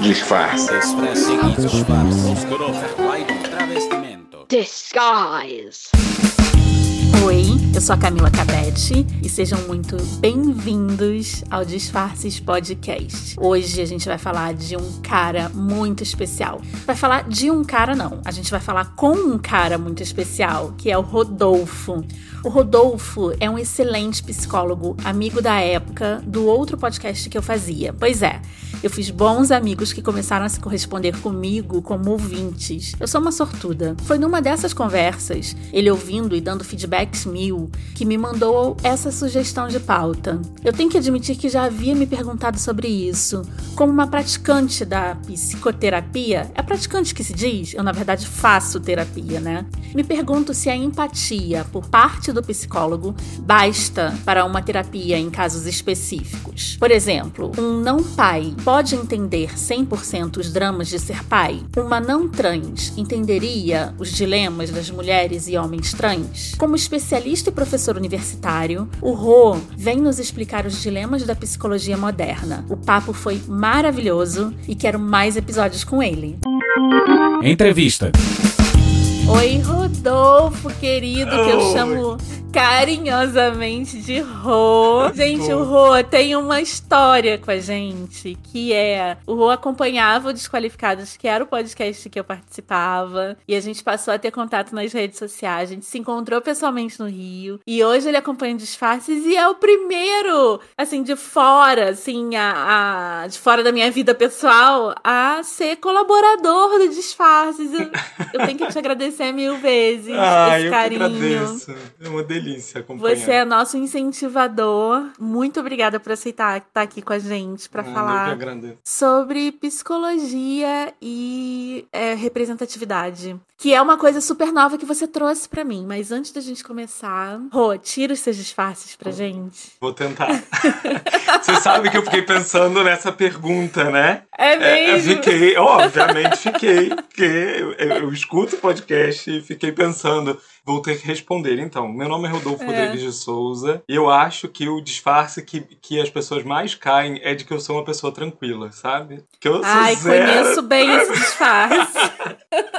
Disfarce. Disguise. Oi, eu sou a Camila Cabete e sejam muito bem-vindos ao Disfarces Podcast. Hoje a gente vai falar de um cara muito especial. Vai falar de um cara, não. A gente vai falar com um cara muito especial, que é o Rodolfo. O Rodolfo é um excelente psicólogo, amigo da época do outro podcast que eu fazia. Pois é, eu fiz bons amigos que começaram a se corresponder comigo como ouvintes. Eu sou uma sortuda. Foi numa dessas conversas, ele ouvindo e dando feedbacks mil, que me mandou essa sugestão de pauta. Eu tenho que admitir que já havia me perguntado sobre isso. Como uma praticante da psicoterapia, é praticante que se diz? Eu, na verdade, faço terapia, né? Me pergunto se a empatia por parte do psicólogo basta para uma terapia em casos específicos. Por exemplo, um não pai pode entender 100% os dramas de ser pai? Uma não trans entenderia os dilemas das mulheres e homens trans? Como especialista e professor universitário, o Rô vem nos explicar os dilemas da psicologia moderna. O papo foi maravilhoso e quero mais episódios com ele. Entrevista. Oi, Rodolfo, querido, que eu chamo carinhosamente de Rô. Gente, o Rô tem uma história com a gente, que é... O Rô acompanhava o Desqualificados, que era o podcast que eu participava, e a gente passou a ter contato nas redes sociais, a gente se encontrou pessoalmente no Rio, e hoje ele acompanha o Disfarces e é o primeiro, assim, de fora, assim, a, a de fora da minha vida pessoal, a ser colaborador do Disfarces. Eu, eu tenho que te agradecer mil vezes Ah, esse eu carinho. que agradeço. É uma delícia acompanhar. Você é nosso incentivador. Muito obrigada por aceitar estar aqui com a gente para Ah, que falar sobre psicologia e é, representatividade, que é uma coisa super nova que você trouxe para mim. Mas antes da gente começar, Rô, tira os seus disfarces pra gente. Vou tentar. Você sabe que eu fiquei pensando nessa pergunta, né? É É, eu mesmo? fiquei, obviamente fiquei, porque eu, eu- escuto o podcast e fiquei pensando, vou ter que responder. Então, meu nome é Rodolfo É. Rodrigues de Souza e eu acho que o disfarce que, que as pessoas mais caem é de que eu sou uma pessoa tranquila, sabe? Que eu sou Ai, conheço bem esse disfarce.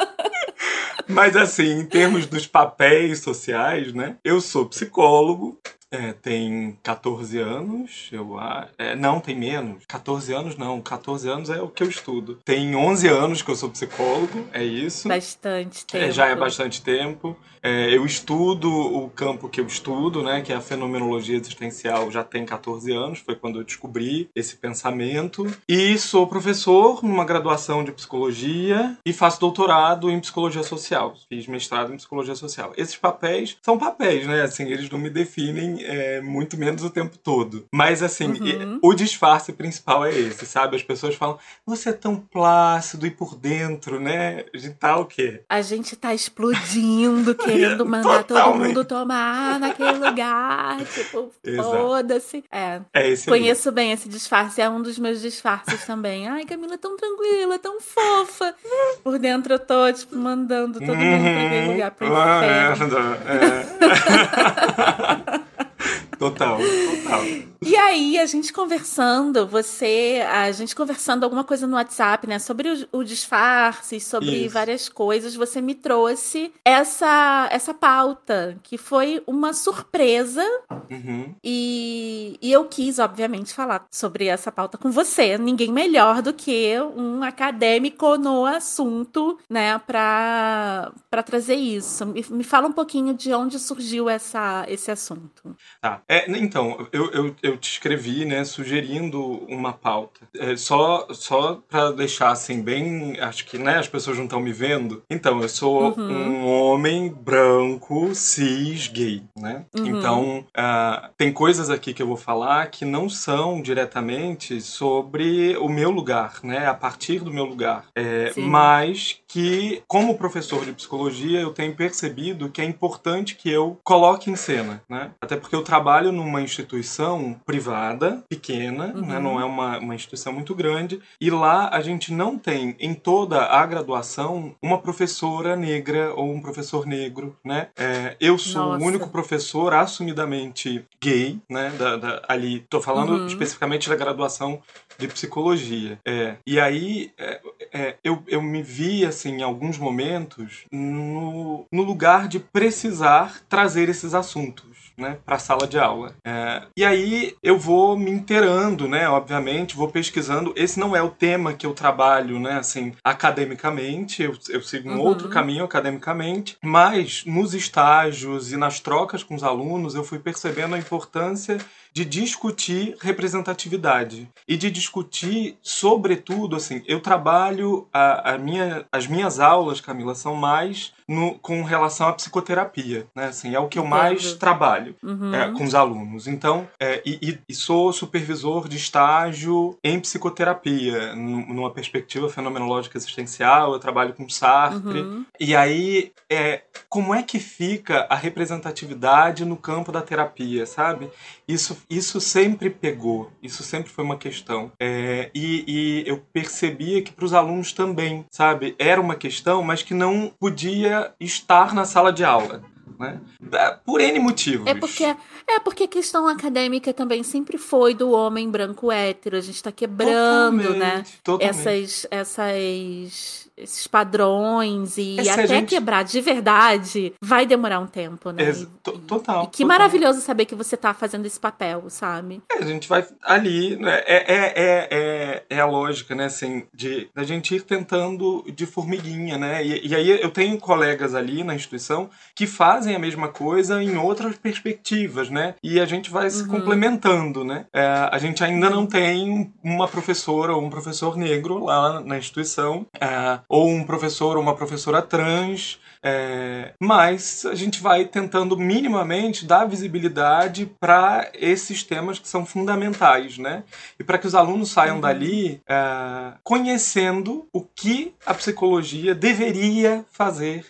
Mas assim, em termos dos papéis sociais, né? Eu sou psicólogo, é, tem 14 anos, eu a- é, não, tem menos. 14 anos não, 14 anos é o que eu estudo. Tem 11 anos que eu sou psicólogo, é isso. Bastante tempo. É, já é bastante tempo. É, eu estudo o campo que eu estudo, né, que é a fenomenologia existencial, já tem 14 anos, foi quando eu descobri esse pensamento. E sou professor numa graduação de psicologia e faço doutorado em psicologia social. Fiz mestrado em psicologia social. Esses papéis são papéis, né? Assim, eles não me definem é, muito menos o tempo todo. Mas, assim, Uhum. o disfarce principal é esse, sabe? As pessoas falam, você é tão plácido e por dentro, né? De tal que. A gente tá explodindo, querendo mandar todo Totalmente. mundo tomar naquele lugar. Tipo, foda-se. É. É esse aí. Conheço bem esse disfarce, é um dos meus disfarces também. Ai, Camila é tão tranquila, tão fofa. Por dentro eu tô, tipo, mandando todo mundo pra aquele Uhum. lugar pro Ah, inferno. é. total, total. E aí, a gente conversando, você, a gente conversando alguma coisa no WhatsApp, né, sobre o, o disfarce, sobre Isso. várias coisas, você me trouxe essa, essa pauta, que foi uma surpresa Uhum. E, e eu quis, obviamente, falar sobre essa pauta com você. Ninguém melhor do que um acadêmico no assunto, né, pra, pra trazer isso. Me, me fala um pouquinho de onde surgiu essa, esse assunto. Tá. É, então, eu, eu, eu te escrevi, né, sugerindo uma pauta. É, só só para deixar assim bem, acho que, né, as pessoas não estão me vendo. Então, eu sou Uhum. um homem branco, cis, gay, né? Uhum. Então, ah, tem coisas aqui que eu vou falar que não são diretamente sobre o meu lugar, né? A partir do meu lugar. É, mas que, como professor de psicologia, eu tenho percebido que é importante que eu coloque em cena, né? Até porque eu trabalho numa instituição privada, pequena, né? uhum. né? não é uma, uma instituição muito grande, e lá a gente não tem em toda a graduação uma professora negra ou um professor negro, né? É, eu sou Nossa. o único professor assumidamente gay, né? Da, da ali, tô falando uhum. especificamente da graduação de psicologia. É, e aí é, é, eu, eu me vi, assim, em alguns momentos, no, no lugar de precisar trazer esses assuntos né, para a sala de aula. É, e aí eu vou me inteirando, né, obviamente, vou pesquisando. Esse não é o tema que eu trabalho, né, assim, academicamente, eu, eu sigo um uhum. outro caminho academicamente, mas nos estágios e nas trocas com os alunos eu fui percebendo a importância de discutir representatividade e de discutir, sobretudo, assim, eu trabalho a, a minha, as minhas aulas, Camila, são mais no, com relação à psicoterapia, né? Assim, é o que eu mais trabalho uhum. é, com os alunos. Então, é, e, e, sou supervisor de estágio em psicoterapia, numa perspectiva fenomenológica existencial. Eu trabalho com Sartre. Uhum. E aí, é, como é que fica a representatividade no campo da terapia, sabe? Isso, isso sempre pegou, isso sempre foi uma questão. É, e, e eu percebia que para os alunos também, sabe? Era uma questão, mas que não podia estar na sala de aula. Né? É, por N motivos. É porque, é porque a questão acadêmica também sempre foi do homem branco hétero. A gente está quebrando, totalmente, né? Totalmente. Essas, essas esses padrões e Essa até gente... quebrar de verdade vai demorar um tempo, né? É, total. E que total. maravilhoso saber que você tá fazendo esse papel, sabe? É, a gente vai ali, né? É, é, é, é, é a lógica, né? Assim, de a gente ir tentando de formiguinha, né? E, e aí eu tenho colegas ali na instituição que fazem a mesma coisa em outras perspectivas, né? E a gente vai se uhum. complementando, né? É, a gente ainda não tem uma professora ou um professor negro lá na instituição. É, ou um professor ou uma professora trans. É, mas a gente vai tentando minimamente dar visibilidade para esses temas que são fundamentais, né? E para que os alunos saiam uhum. dali é, conhecendo o que a psicologia deveria fazer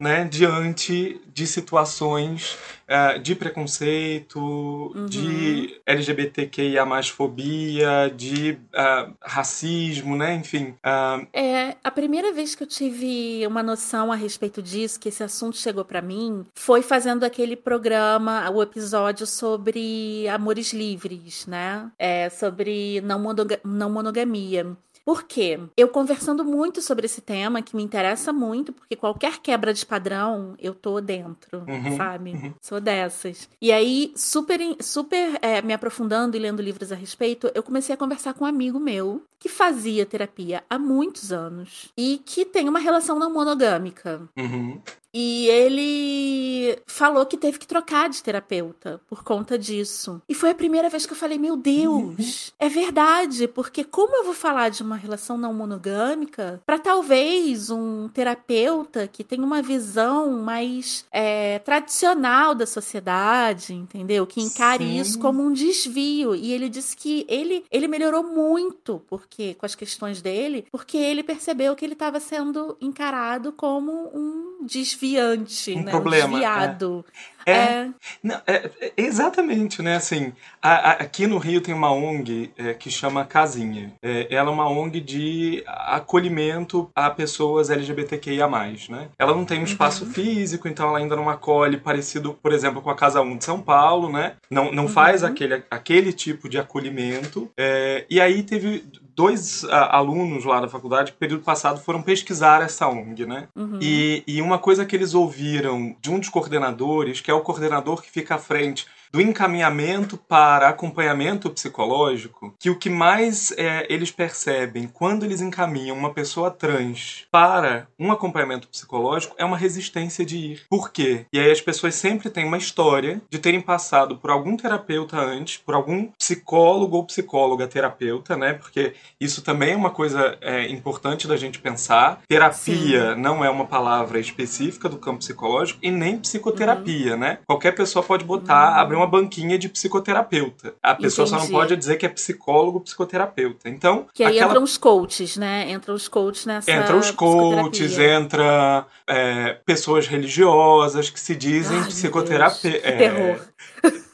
né, diante de situações uh, de preconceito, uhum. de LGBTQIA fobia, de uh, racismo, né? Enfim. Uh... É, a primeira vez que eu tive uma noção a respeito disso, que esse assunto chegou para mim, foi fazendo aquele programa, o episódio sobre amores livres, né? É, sobre não, monoga não monogamia. Por quê? Eu conversando muito sobre esse tema, que me interessa muito, porque qualquer quebra de padrão, eu tô dentro, uhum, sabe? Uhum. Sou dessas. E aí, super, super é, me aprofundando e lendo livros a respeito, eu comecei a conversar com um amigo meu que fazia terapia há muitos anos e que tem uma relação não monogâmica. Uhum. E ele falou que teve que trocar de terapeuta por conta disso. E foi a primeira vez que eu falei: Meu Deus, é verdade, porque como eu vou falar de uma relação não monogâmica para talvez um terapeuta que tem uma visão mais é, tradicional da sociedade, entendeu? Que encare Sim. isso como um desvio. E ele disse que ele, ele melhorou muito porque com as questões dele, porque ele percebeu que ele estava sendo encarado como um desvio desviante, um né? problema. Um desviado. É. É. Não, é, é. Exatamente, né? Assim, a, a, aqui no Rio tem uma ONG é, que chama Casinha. É, ela é uma ONG de acolhimento a pessoas LGBTQIA+, né? Ela não tem um espaço uhum. físico, então ela ainda não acolhe parecido, por exemplo, com a Casa 1 de São Paulo, né? Não, não uhum. faz aquele, aquele tipo de acolhimento. É, e aí teve dois uh, alunos lá da faculdade, período passado, foram pesquisar essa ONG, né? Uhum. E, e uma coisa que eles ouviram de um dos coordenadores, que é o coordenador que fica à frente do encaminhamento para acompanhamento psicológico, que o que mais é, eles percebem quando eles encaminham uma pessoa trans para um acompanhamento psicológico é uma resistência de ir. Por quê? E aí as pessoas sempre têm uma história de terem passado por algum terapeuta antes, por algum psicólogo ou psicóloga terapeuta, né? Porque isso também é uma coisa é, importante da gente pensar. Terapia Sim. não é uma palavra específica do campo psicológico e nem psicoterapia, uhum. né? Qualquer pessoa pode botar, uhum. abrir uma banquinha de psicoterapeuta. A pessoa Entendi. só não pode dizer que é psicólogo psicoterapeuta. Então. Que aí aquela... entram os coaches, né? Entram os coaches nessa. Entram os coaches, entra é, pessoas religiosas que se dizem psicoterapeutas. É, terror.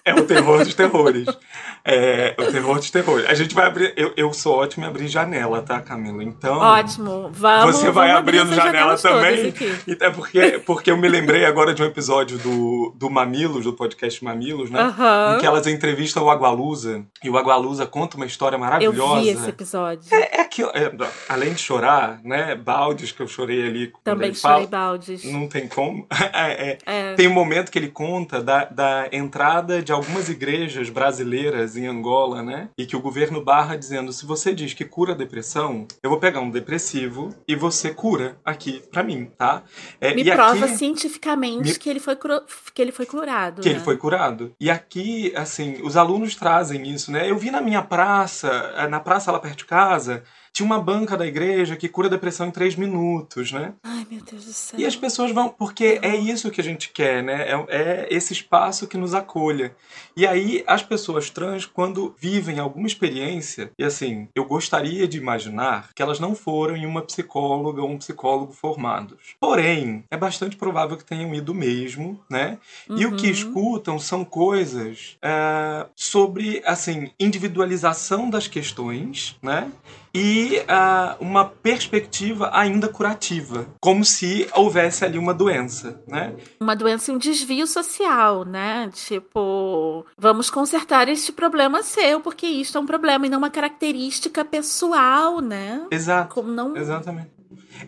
É o terror dos terrores. É, o terror de terror. A gente vai abrir. Eu, eu sou ótimo em abrir janela, tá, Camila? Então. Ótimo. Vamos. Você vai vamos abrindo janela também. todas aqui. E É porque, porque eu me lembrei agora de um episódio do, do Mamilos, do podcast Mamilos, né? Aham. Em que elas entrevistam o Agualusa. E o Agualusa conta uma história Eu maravilhosa. vi esse episódio. É, é que, é, além de chorar, né? Baldes que eu chorei ali. Também chorei fala, baldes. Não tem como. É, é, É. tem um momento que ele conta da, da entrada de algumas igrejas brasileiras em Angola, né? E que o governo barra dizendo: se você diz que cura a depressão, eu vou pegar um depressivo e você cura aqui pra mim, tá? É, Me prova aqui, cientificamente Me- que ele foi, curo- que ele foi curado. que né? ele foi curado. E aqui, assim, os alunos trazem isso, né? Eu vi na minha praça, eh, na praça lá perto de casa, tinha uma banca da igreja que cura a depressão em três minutos, né? Ai, meu Deus do céu. E as pessoas vão, porque é isso que a gente quer, né? É, é esse espaço que nos acolha. E aí, as pessoas trans, quando vivem alguma experiência, e assim, eu gostaria de imaginar que elas não foram em uma psicóloga ou um psicólogo formados. Porém, é bastante provável que tenham ido mesmo, né? E o que Uhum. escutam são coisas é, sobre, assim, individualização das questões, né? E ah, uma perspectiva ainda curativa, como se houvesse ali uma doença, né? Uma doença e um desvio social, né? Tipo, vamos consertar este problema seu, porque isto é um problema e não uma característica pessoal, né? Exato. Como não. Exatamente.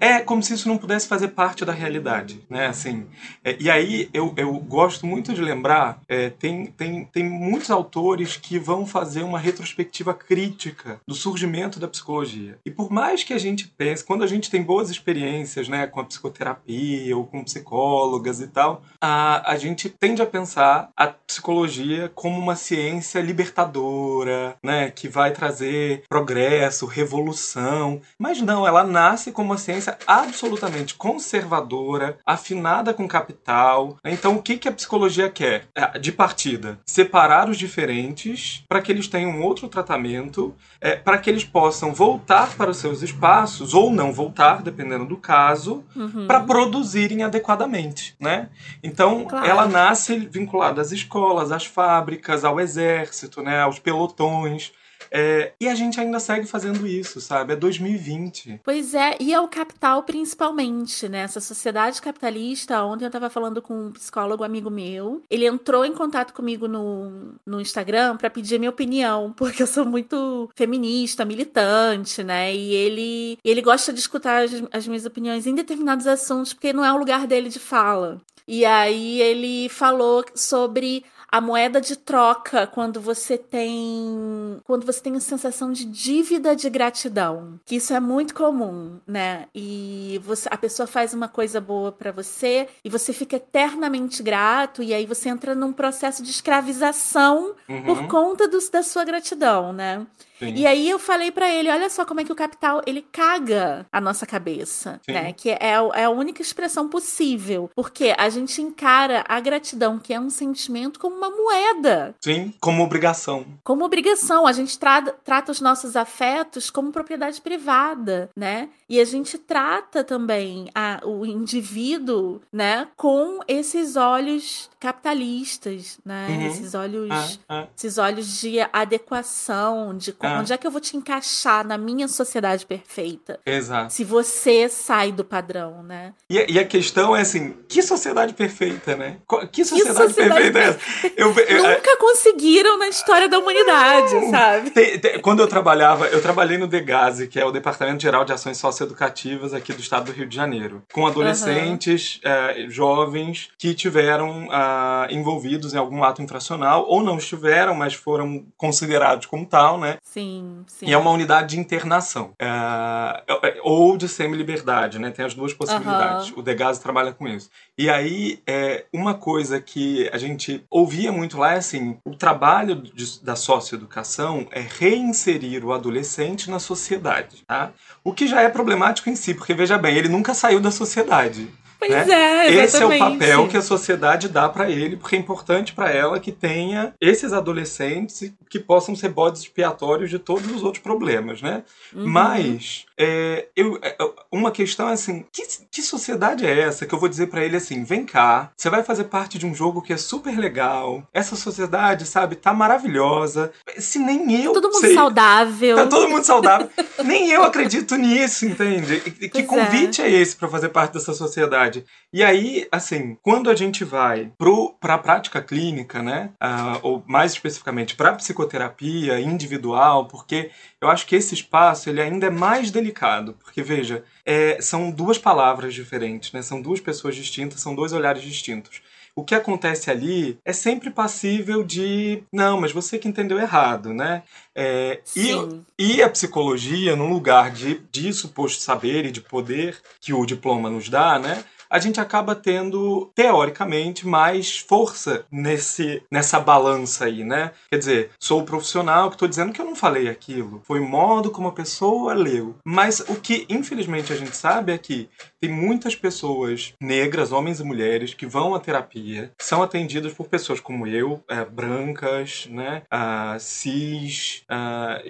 É como se isso não pudesse fazer parte da realidade, né? Assim, é, e aí eu, eu gosto muito de lembrar, é, tem, tem, tem muitos autores que vão fazer uma retrospectiva crítica do surgimento da psicologia. E por mais que a gente pense, quando a gente tem boas experiências, né, com a psicoterapia ou com psicólogas e tal, a, a gente tende a pensar a psicologia como uma ciência libertadora, né, que vai trazer progresso, revolução. Mas não, ela nasce como uma ciência absolutamente conservadora, afinada com capital. Então, o que, que a psicologia quer? É, De partida, separar os diferentes para que eles tenham outro tratamento, é, para que eles possam voltar para os seus espaços ou não voltar, dependendo do caso, Uhum. para produzirem adequadamente, né? Então, Claro. ela nasce vinculada às escolas, às fábricas, ao exército, né, aos pelotões. É, e a gente ainda segue fazendo isso, sabe? É 2020. Pois é, e é o capital principalmente, né? Essa sociedade capitalista. Ontem eu tava falando com um psicólogo amigo meu. Ele entrou em contato comigo no, no Instagram pra pedir minha opinião, porque eu sou muito feminista, militante, né? E ele, ele gosta de escutar as, as minhas opiniões em determinados assuntos, porque não é o lugar dele de fala. E aí ele falou sobre a moeda de troca quando você tem quando você tem a sensação de dívida de gratidão que isso é muito comum né? E você a pessoa faz uma coisa boa pra você e você fica eternamente grato e aí você entra num processo de escravização Uhum, por conta dos- da sua gratidão né sim. e aí eu falei pra ele, olha só como é que o capital ele caga a nossa cabeça, Sim. né? Que é, é a única expressão possível, porque a gente encara a gratidão, que é um sentimento, como uma moeda, Sim, como obrigação. como obrigação. A gente tra- trata os nossos afetos como propriedade privada, né? E a gente trata também a- o indivíduo, né, com esses olhos capitalistas, né? Uhum. Esses olhos Ah, ah. esses olhos de adequação, de Ah. onde é que eu vou te encaixar na minha sociedade perfeita. Exato. Se você sai do padrão, né? E, a- e a questão é assim, que sociedade perfeita, né? Que sociedade, sociedade perfeita é essa? Eu, eu- Nunca conseguiram na história da humanidade, Não. sabe? Te- te- quando eu trabalhava, eu trabalhei no DEGASE, que é o Departamento Geral de Ações Socioeducativas aqui do estado do Rio de Janeiro, com adolescentes, eh, jovens que tiveram ah, envolvidos em algum ato infracional, ou não estiveram, mas foram considerados como tal, né? Sim, sim. E é uma unidade de internação. Ah, ou de semi-liberdade, né? Tem as duas possibilidades. O DEGASE trabalha com isso. E aí, é, uma coisa que a gente ouvia muito lá é assim: o trabalho de- da socioeducação é reinserir o adolescente na sociedade, tá? O que já é problemático em si, porque veja bem, ele nunca saiu da sociedade. Pois né? é, exatamente. Esse é o papel que a sociedade dá para ele, porque é importante para ela que tenha esses adolescentes que possam ser bodes expiatórios de todos os outros problemas, né? Uhum. Mas é, eu, é, uma questão é assim, que, que sociedade é essa que eu vou dizer para ele assim, vem cá, você vai fazer parte de um jogo que é super legal, essa sociedade, sabe, tá maravilhosa, se nem eu Todo mundo sei, saudável. Tá todo mundo saudável. Nem eu acredito nisso, entende? Que Pois convite é, esse para fazer parte dessa sociedade? E aí, assim, quando a gente vai para a prática clínica, né, ah, ou mais especificamente para psicoterapia individual, porque eu acho que esse espaço ele ainda é mais delicado, porque veja, é, são duas palavras diferentes, né? São duas pessoas distintas, são dois olhares distintos. O que acontece ali é sempre passível de não, mas você que entendeu errado, né? É, e, e a psicologia, num lugar de, de suposto saber e de poder que o diploma nos dá, né? A gente acaba tendo, teoricamente, mais força nesse, nessa balança aí, né? Quer dizer, sou o profissional que estou dizendo que eu não falei aquilo. Foi o modo como a pessoa leu. Mas o que, infelizmente, a gente sabe é que tem muitas pessoas negras, homens e mulheres, que vão à terapia, são atendidas por pessoas como eu, é, brancas, né? ah, cis, ah,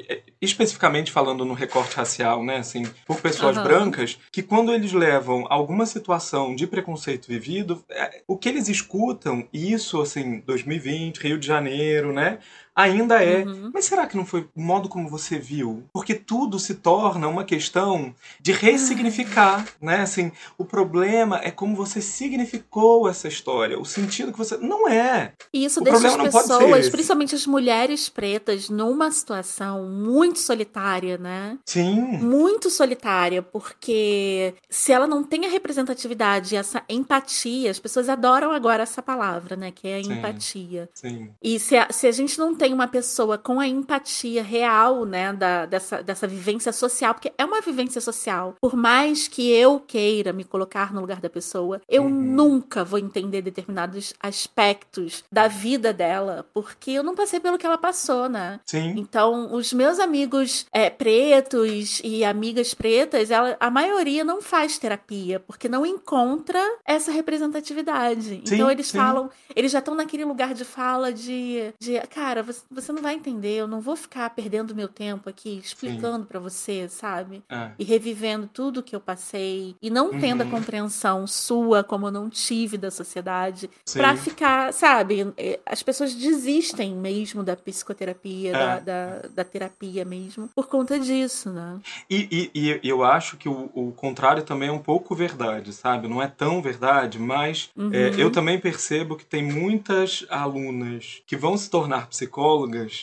especificamente falando no recorte racial, né? Assim, por pessoas Aham. brancas, que quando eles levam alguma situação de preconceito vivido, é, o que eles escutam, isso, assim, 2020, Rio de Janeiro, né? Ainda é. Uhum. Mas será que não foi o modo como você viu? Porque tudo se torna uma questão de ressignificar, né? Assim, o problema é como você significou essa história, o sentido que você. Não é. E isso O deixa as pessoas, principalmente as mulheres pretas, numa situação muito solitária, né? Sim. Muito solitária, porque se ela não tem a representatividade, essa empatia, as pessoas adoram agora essa palavra, né? Que é a Sim. empatia. Sim. E se a, se a gente não tem uma pessoa com a empatia real, né, da, dessa, dessa vivência social, porque é uma vivência social, por mais que eu queira me colocar no lugar da pessoa, eu Uhum. nunca vou entender determinados aspectos da vida dela, porque eu não passei pelo que ela passou, né? Sim. Então, os meus amigos é, pretos e amigas pretas, ela, a maioria não faz terapia, porque não encontra essa representatividade. Sim, então, eles sim. falam, eles já estão naquele lugar de fala de, de cara, você, você não vai entender, eu não vou ficar perdendo meu tempo aqui explicando pra você, sabe? É. E revivendo tudo que eu passei e não tendo a Uhum. compreensão sua, como eu não tive da sociedade. Pra ficar, sabe? eh, As pessoas desistem mesmo da psicoterapia, da, É. da, da terapia mesmo, por conta disso, né? E, e- e eu acho que o, o contrário também é um pouco verdade, sabe? Não é tão verdade, mas Uhum. é, eu também percebo que tem muitas alunas que vão se tornar psicólogas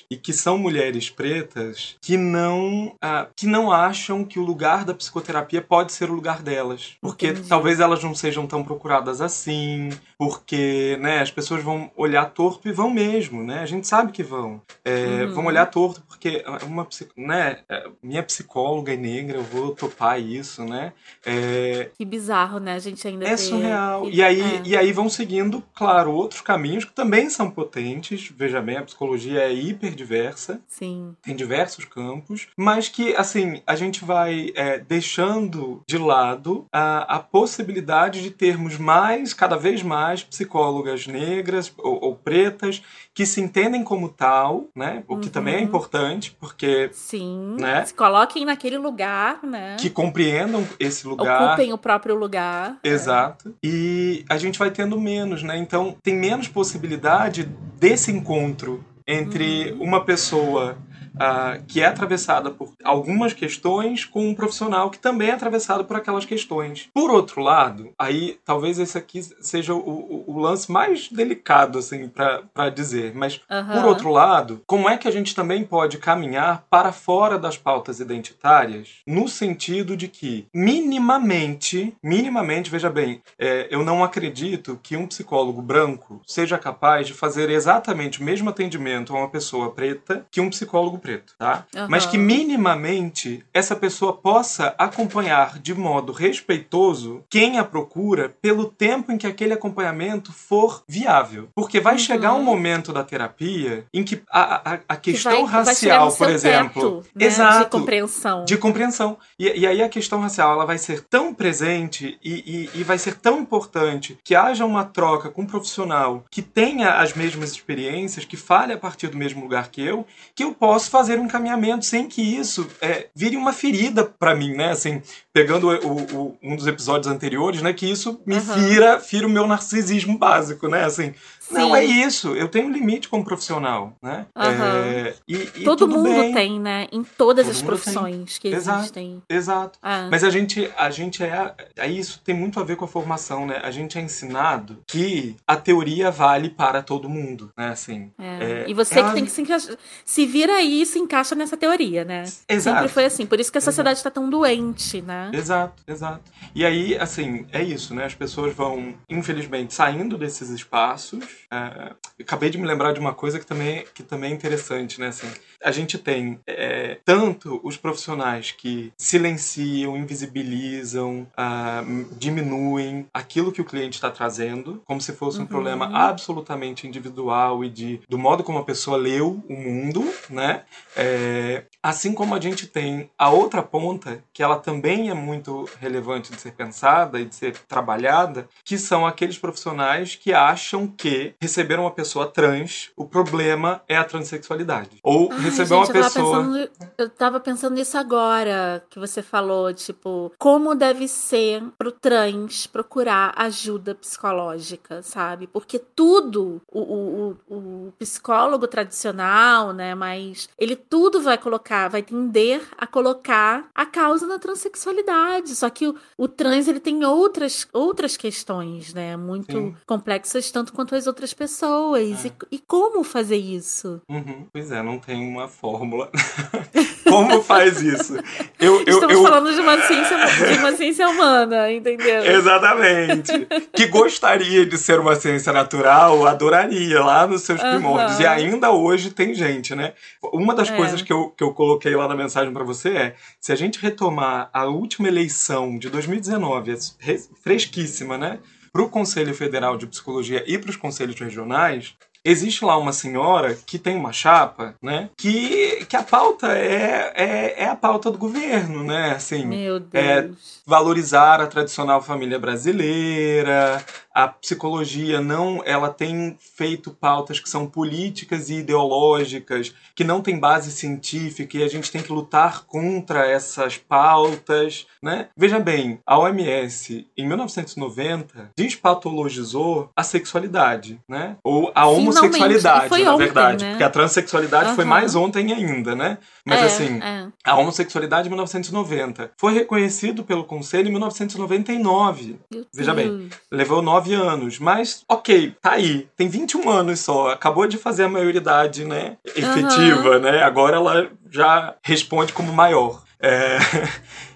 e que são mulheres pretas que não, ah, que não acham que o lugar da psicoterapia pode ser o lugar delas. Porque Entendi. talvez elas não sejam tão procuradas assim, porque né, as pessoas vão olhar torto e vão mesmo, né? A gente sabe que vão. É, Uhum. Vão olhar torto porque uma, né, é, minha psicóloga é negra, eu vou topar isso, né? É, Que bizarro, né? A gente ainda é surreal. E aí, é. e aí vão seguindo, claro, outros caminhos que também são potentes. Veja bem, a psicologia é hiper diversa, Sim. tem diversos campos, mas que, assim, a gente vai é, deixando de lado a, a possibilidade de termos mais, cada vez mais, psicólogas negras ou, ou pretas que se entendem como tal, né? O que também é Uhum. importante, porque Sim. Né? Se coloquem naquele lugar, né? que compreendam esse lugar. Ocupem o próprio lugar. Exato. E a gente vai tendo menos, né? Então tem menos possibilidade desse encontro entre uma pessoa ah, que é atravessada por algumas questões com um profissional que também é atravessado por aquelas questões. Por outro lado, aí talvez esse aqui seja o, o- o lance mais delicado, assim, para dizer, mas por outro lado, como é que a gente também pode caminhar para fora das pautas identitárias, no sentido de que, minimamente, minimamente, veja bem, é, eu não acredito que um psicólogo branco seja capaz de fazer exatamente o mesmo atendimento a uma pessoa preta que um psicólogo preto, tá? Aham. Mas que minimamente essa pessoa possa acompanhar de modo respeitoso quem a procura pelo tempo em que aquele acompanhamento for viável. Porque vai Uhum. chegar um momento da terapia em que a, a, a Que questão vai- vai racial, no por exemplo. teto, né, Exato. De compreensão. De compreensão. E, e aí a questão racial ela vai ser tão presente e, e- e vai ser tão importante que haja uma troca com um profissional que tenha as mesmas experiências, que fale a partir do mesmo lugar que eu, que eu posso fazer um encaminhamento sem que isso é, vire uma ferida pra mim, né? Assim, pegando o- o- um dos episódios anteriores, né? Que isso me Aham. fira, fira o meu narcisismo básico, né? Assim, não Sim. é isso. Eu tenho um limite como profissional, né? Aham. É, e, e Todo mundo bem. tem, né? Em todas Todo as mundo tem. profissões que Exato. existem. Exato. Ah, Mas a gente, a gente é, é. Isso tem muito a ver com a formação, né? A gente é ensinado que a teoria vale para todo mundo, né? Assim. é. é, e você que tem que se encaixar. Se vira aí e se encaixa nessa teoria, né? Exato. Sempre foi assim. Por isso que a sociedade está tão doente, né? Exato, exato. E aí, assim, é isso, né? As pessoas vão, infelizmente, saindo desses espaços. É, acabei de me lembrar de uma coisa que também, que também é interessante, né? Assim, a gente tem é, tanto os profissionais que silenciam, invisibilizam, ah, diminuem aquilo que o cliente está trazendo, como se fosse um Uhum. problema absolutamente individual e de, do modo como a pessoa leu o mundo, né? É, assim como a gente tem a outra ponta, que ela também é muito relevante de ser pensada e de ser trabalhada, que são aqueles profissionais que acham que receber uma pessoa trans, o problema é a transexualidade. Ou Ai, receber uma gente, eu tava pessoa. pensando- eu tava pensando nisso agora que você falou, tipo, como deve ser pro trans procurar ajuda psicológica, sabe? Porque tudo, o, o, o, o psicólogo tradicional, né, mas ele tudo vai colocar, vai tender a colocar a causa na transexualidade. Só que o, o trans, ele tem outras, outras questões, né, muito Sim. complexas, tanto quanto as outras pessoas. É. E, e como fazer isso? Uhum, pois é, não tem uma fórmula. como faz isso? Eu, eu, Estamos eu, falando de uma ciência, de uma ciência humana, entendeu? Exatamente. que gostaria de ser uma ciência natural, adoraria lá nos seus primórdios. E ainda hoje tem gente, né? Uma das É. coisas que eu, que eu coloquei lá na mensagem pra você é: se a gente retomar a última eleição de 2019, é re- fresquíssima, né? Para o Conselho Federal de Psicologia e para os conselhos regionais, existe lá uma senhora que tem uma chapa, né? Que, que a pauta é, é, é a pauta do governo, né? Assim, Meu É, Deus. valorizar a tradicional família brasileira. A psicologia não, ela tem feito pautas que são políticas e ideológicas, que não têm base científica e a gente tem que lutar contra essas pautas, né? Veja bem, a OMS em 1990 despatologizou a sexualidade, né? Ou a Finalmente, homossexualidade, foi na ontem, verdade, né? porque a transexualidade foi Aham. mais ontem ainda, né? Mas É, assim, é. a homossexualidade em 1990. Foi reconhecido pelo Conselho em 1999. Meu Veja bem. Levou nove anos. Mas, ok, tá aí. Tem 21 anos só. Acabou de fazer a maioridade, né? Efetiva, né? Agora ela já responde como maior. É,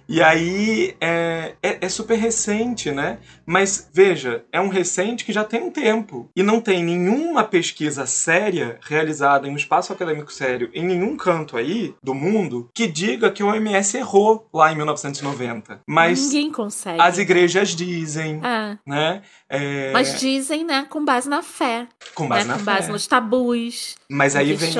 E aí é, é, é super recente, né? Mas veja, é um recente que já tem um tempo. E não tem nenhuma pesquisa séria realizada em um espaço acadêmico sério em nenhum canto aí do mundo que diga que o OMS errou lá em 1990. Mas Ninguém consegue. as igrejas dizem, É. né? É, Mas dizem, né, com base na fé. com base né, na com fé. base nos tabus Mas aí vem,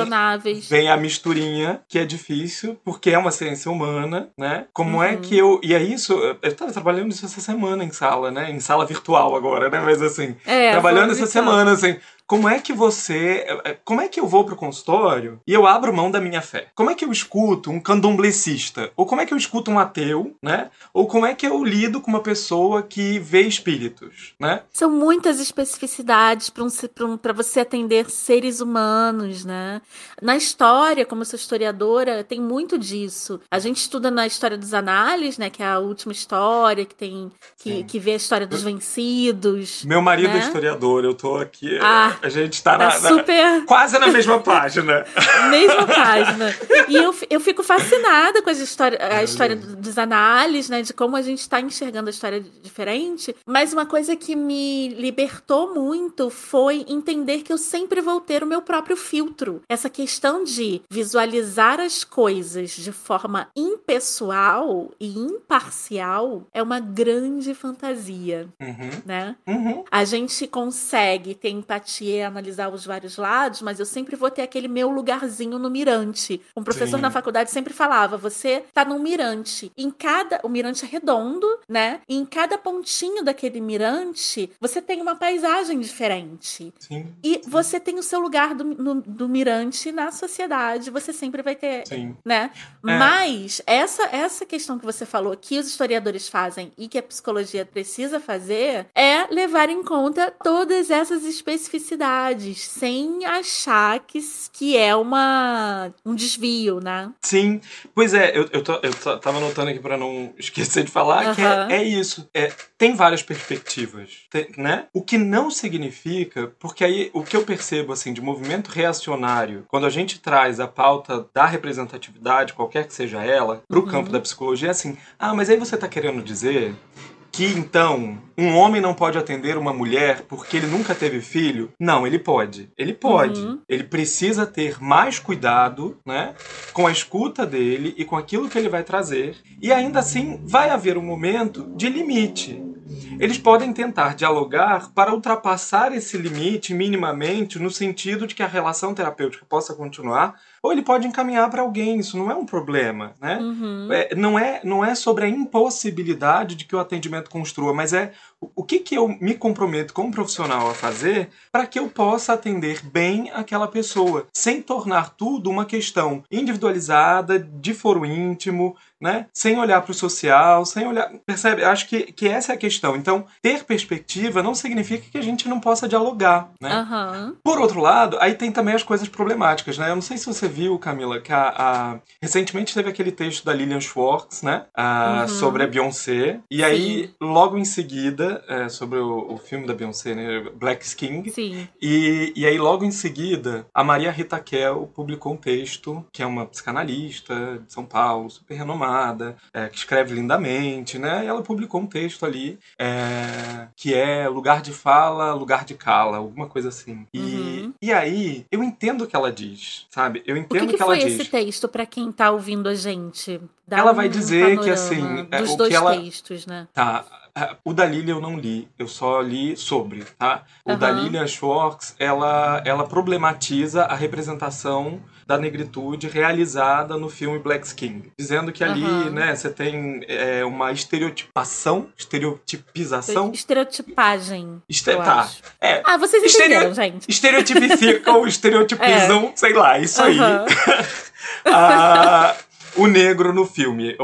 vem a misturinha, que é difícil, porque é uma ciência humana, né? Como é Uhum. que eu. E é isso, eu tava trabalhando isso essa semana em sala, né? Em sala virtual agora, né? Mas assim, É, trabalhando essa então. semana, assim. Como é que você. Como é que eu vou pro consultório e eu abro mão da minha fé? Como é que eu escuto um candomblecista? Ou como é que eu escuto um ateu, né? Ou como é que eu lido com uma pessoa que vê espíritos, né? São muitas especificidades para um, pra um, pra você atender seres humanos, né? Na história, como eu sou historiadora, tem muito disso. A gente estuda na história dos análises, né? Que é a última história, que tem que, Sim. que vê a história dos vencidos. Meu marido Né? é historiador, eu tô aqui. Ah, A gente tá, Tá na, na- super quase na mesma página. mesma página. E eu, eu fico fascinada com as história, a história dos análises, né? De como a gente está enxergando a história diferente. Mas uma coisa que me libertou muito foi entender que eu sempre vou ter o meu próprio filtro. Essa questão de visualizar as coisas de forma impessoal e imparcial é uma grande fantasia, Uhum, né? uhum. A gente consegue ter empatia analisar os vários lados, mas eu sempre vou ter aquele meu lugarzinho no mirante. Um professor Sim. na faculdade sempre falava: você tá num mirante. Em cada. O mirante é redondo, né? E em cada pontinho daquele mirante, você tem uma paisagem diferente. Sim, E você tem o seu lugar do, no- do mirante na sociedade. Você sempre vai ter sim. né? É. Mas essa essa questão que você falou que os historiadores fazem e que a psicologia precisa fazer é levar em conta todas essas especificidades, sem achar que, que é uma um desvio, né? Sim, pois é, eu, eu, tô, eu tava anotando aqui pra não esquecer de falar que Aham. é, é isso. É, tem várias perspectivas, tem- né? O que não significa, porque aí o que eu percebo assim de movimento reacionário, quando a gente traz a pauta da representatividade, qualquer que seja ela, pro Uhum. campo da psicologia, é assim: ah, mas aí você tá querendo dizer que então um homem não pode atender uma mulher porque ele nunca teve filho? Não, ele pode. Ele pode. Uhum. Ele precisa ter mais cuidado, né, com a escuta dele e com aquilo que ele vai trazer. E ainda assim vai haver um momento de limite. Eles podem tentar dialogar para ultrapassar esse limite minimamente no sentido de que a relação terapêutica possa continuar, ou ele pode encaminhar para alguém, isso não é um problema, né? Uhum. É, não, é, não é sobre a impossibilidade de que o atendimento construa, mas é o, que, que eu me comprometo como profissional a fazer para que eu possa atender bem aquela pessoa, sem tornar tudo uma questão individualizada, de foro íntimo, né? Sem olhar para o social, sem olhar. Percebe? Acho que, que essa é a questão. Então, ter perspectiva não significa que a gente não possa dialogar, né? Aham. Por outro lado, aí tem também as coisas problemáticas, né? Eu não sei se você viu, Camila, que a, a- recentemente teve aquele texto da Lillian Schwartz, né? Ah, Uhum. Sobre a Beyoncé. E aí, logo em seguida, é, sobre o, o filme da Beyoncé, né? Black King. Sim. E, e aí, logo em seguida, a Maria Rita Kel publicou um texto, que é uma psicanalista de São Paulo, super renomada, é, que escreve lindamente, né? E ela publicou um texto ali, é, que é lugar de fala, lugar de cala, alguma coisa assim. E, Uhum. e aí, eu entendo o que ela diz, sabe? Eu O entendo que, que que ela foi diz. esse texto pra quem tá ouvindo a gente? Dá Ela vai um dizer que, assim, é, dos o que dois ela- textos, né? Tá. Ah, O da Lilian eu não li, eu só li sobre, tá? O da Aham. Lilian Schwartz, ela, ela problematiza a representação da negritude realizada no filme Black King. Dizendo que ali, Aham. né, você tem é, uma estereotipação, estereotipização. Estereotipagem. Este- tá. acho. É, Ah, vocês entenderam, gente. estereotipificam, estereotipizam, sei lá, isso aí. É. O negro no filme,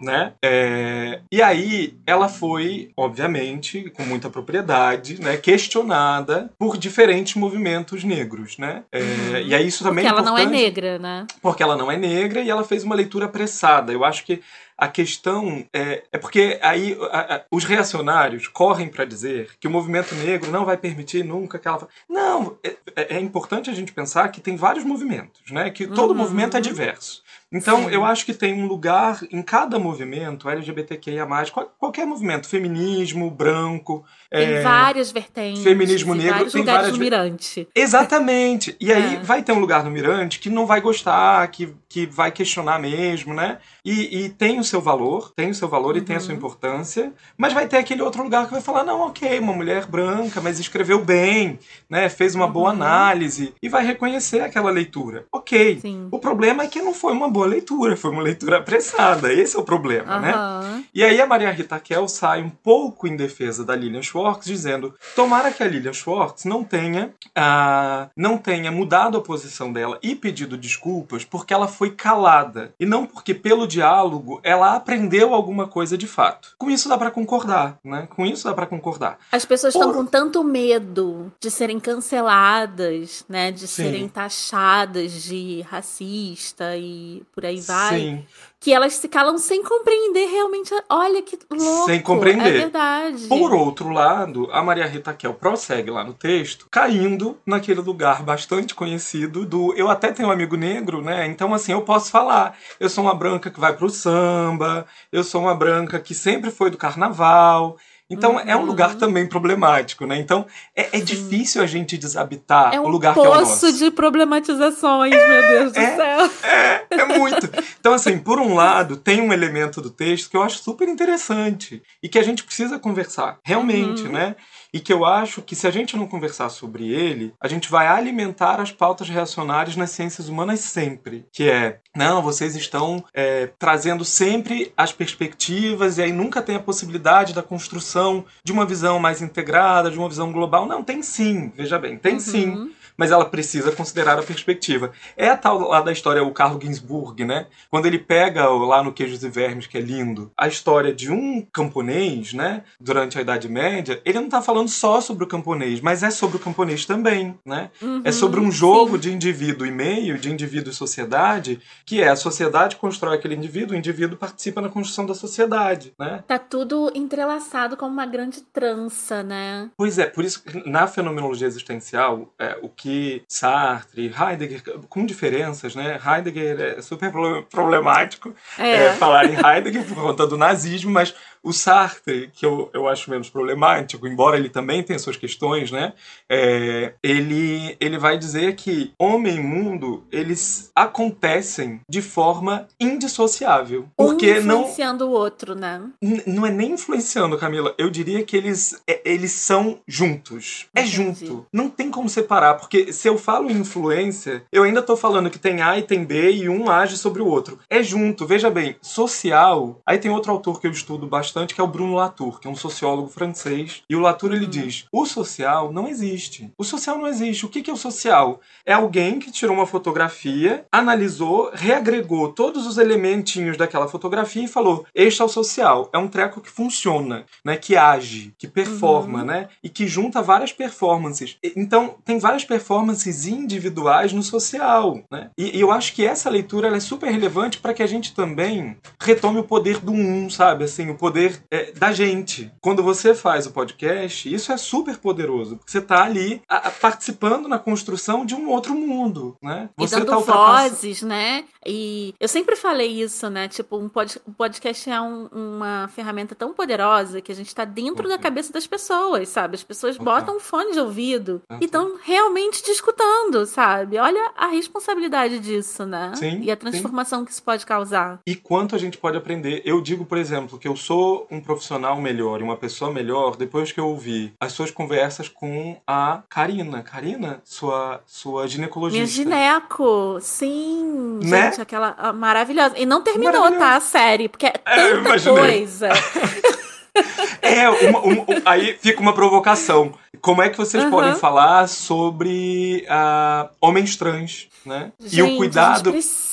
né? É, e aí ela foi, obviamente, com muita propriedade, né, questionada por diferentes movimentos negros, né? É, E aí isso também Uhum. Porque é ela não é negra, né? porque ela não é negra e ela fez uma leitura apressada. Eu acho que a questão é, é porque aí a- a- os reacionários correm para dizer que o movimento negro não vai permitir nunca que ela. Não, é, é- é importante a gente pensar que tem vários movimentos, né? Que todo Uhum. movimento é diverso. Então, Sim. eu acho que tem um lugar em cada movimento, LGBTQIA, qual- qualquer movimento, feminismo, branco, Tem é, várias vertentes. feminismo negro, vários tem lugares várias no mirante. Exatamente. E aí É. vai ter um lugar no Mirante que não vai gostar, que, que vai questionar mesmo, né? E, e tem o seu valor, tem o seu valor e tem a Uhum. sua importância, mas vai ter aquele outro lugar que vai falar, não, ok, uma mulher branca, mas escreveu bem, né? Fez uma boa Uhum. análise e vai reconhecer aquela leitura. Ok. Sim. O problema é que não foi uma boa leitura, foi uma leitura apressada. Esse é o problema, né? Aham. E aí a Maria Rita Kel sai um pouco em defesa da Lilian Schwartz, dizendo: tomara que a Lilian Schwartz não tenha, ah, não tenha mudado a posição dela e pedido desculpas porque ela foi calada e não porque pelo diálogo ela aprendeu alguma coisa de fato. Com isso dá pra concordar, né? Com isso dá pra concordar. As pessoas estão Por- com tanto medo de serem canceladas, né? De Sim. serem taxadas de racista e por aí vai. Sim. Que elas se calam sem compreender realmente. Olha que louco. Sem compreender. É verdade. Por outro lado, a Maria Rita Kel prossegue lá no texto, caindo naquele lugar bastante conhecido do eu até tenho um amigo negro, né? Então assim, eu posso falar. Eu sou uma branca que vai pro samba, eu sou uma branca que sempre foi do carnaval. Então uhum. é um lugar também problemático, né? Então é, é difícil a gente desabitar é um o lugar que é o nosso. poço de problematizações, é, meu Deus do é, céu. É, é muito. Então assim, por um lado, tem um elemento do texto que eu acho super interessante e que a gente precisa conversar, realmente, uhum. né? e que eu acho que se a gente não conversar sobre ele, a gente vai alimentar as pautas reacionárias nas ciências humanas sempre, que é não, vocês estão é, trazendo sempre as perspectivas e aí nunca tem a possibilidade da construção de uma visão mais integrada, de uma visão global. Não, tem sim, veja bem, tem uhum. sim mas ela precisa considerar a perspectiva. É a tal lá da história, o Carlo Ginsburg, né? Quando ele pega lá no Queijos e Vermes, que é lindo, a história de um camponês, né? Durante a Idade Média, ele não está falando só sobre o camponês, mas é sobre o camponês também, né? Uhum, é sobre um jogo sim. de indivíduo e meio, de indivíduo e sociedade, que é a sociedade constrói aquele indivíduo, o indivíduo participa na construção da sociedade, né? Tá tudo entrelaçado como uma grande trança, né? Pois é, por isso na fenomenologia existencial, é, o que Sartre, Heidegger, com diferenças, né? Heidegger é super problemático é. É, falar em Heidegger por conta do nazismo, mas o Sartre, que eu, eu acho menos problemático, embora ele também tenha suas questões, né? É, ele, ele vai dizer que homem e mundo, eles acontecem de forma indissociável. Porque um influenciando não, o outro, né? Não é nem influenciando, Camila. Eu diria que eles, é, eles são juntos. É junto. Não tem como separar, porque se eu falo influência, eu ainda tô falando que tem A e tem B e um age sobre o outro. É junto. Veja bem, social. Aí tem outro autor que eu estudo bastante bastante, que é o Bruno Latour, que é um sociólogo francês. E o Latour ele uhum. diz: o social não existe. O social não existe. O que é o social? É alguém que tirou uma fotografia, analisou, reagregou todos os elementinhos daquela fotografia e falou: este é o social. É um treco que funciona, né? Que age, que performa, uhum. né? E que junta várias performances. Então, tem várias performances individuais no social, né? E, e eu acho que essa leitura é super relevante para que a gente também retome o poder do um, sabe? Assim, o poder poder é, da gente. Quando você faz o podcast, isso é super poderoso. Porque você está ali a, a, participando na construção de um outro mundo, né? Você e dando tá vozes, né? E eu sempre falei isso, né? Tipo, um, pod, um podcast é um, uma ferramenta tão poderosa que a gente está dentro da cabeça das pessoas, sabe? As pessoas botam um fone de ouvido e estão realmente te escutando, sabe? Olha a responsabilidade disso, né? Sim, e a transformação sim. que isso pode causar. E quanto a gente pode aprender. Eu digo, por exemplo, que eu sou um profissional melhor e uma pessoa melhor depois que eu ouvi as suas conversas com a Karina. Karina, sua, sua ginecologista. Minha gineco, sim. Né? Gente, aquela maravilhosa. E não terminou, tá? A série, porque é, é tanta é, coisa. é, uma, uma, aí fica uma provocação. Como é que vocês uhum. podem falar sobre uh, homens trans, né? Gente, e o cuidado. A gente precisa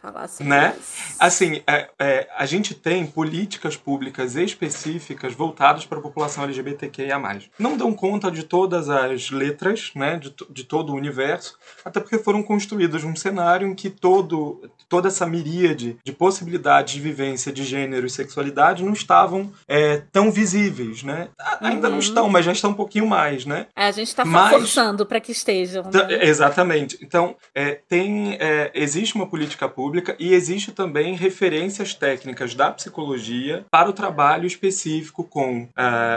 falar sobre né? isso. Assim, é, é, a gente tem políticas públicas específicas voltadas para a população LGBTQIA+. Não dão conta de todas as letras, né, de, de todo o universo, até porque foram construídas num cenário em que todo, toda essa miríade de possibilidades de vivência de gênero e sexualidade não estavam é, tão visíveis, né? Ainda uhum. não estão, mas já estão um pouquinho mais, né? É, a gente está mas... forçando para que estejam. Né? Exatamente. Então, é, tem, é, existe uma uma política pública e existe também referências técnicas da psicologia para o trabalho específico com uh,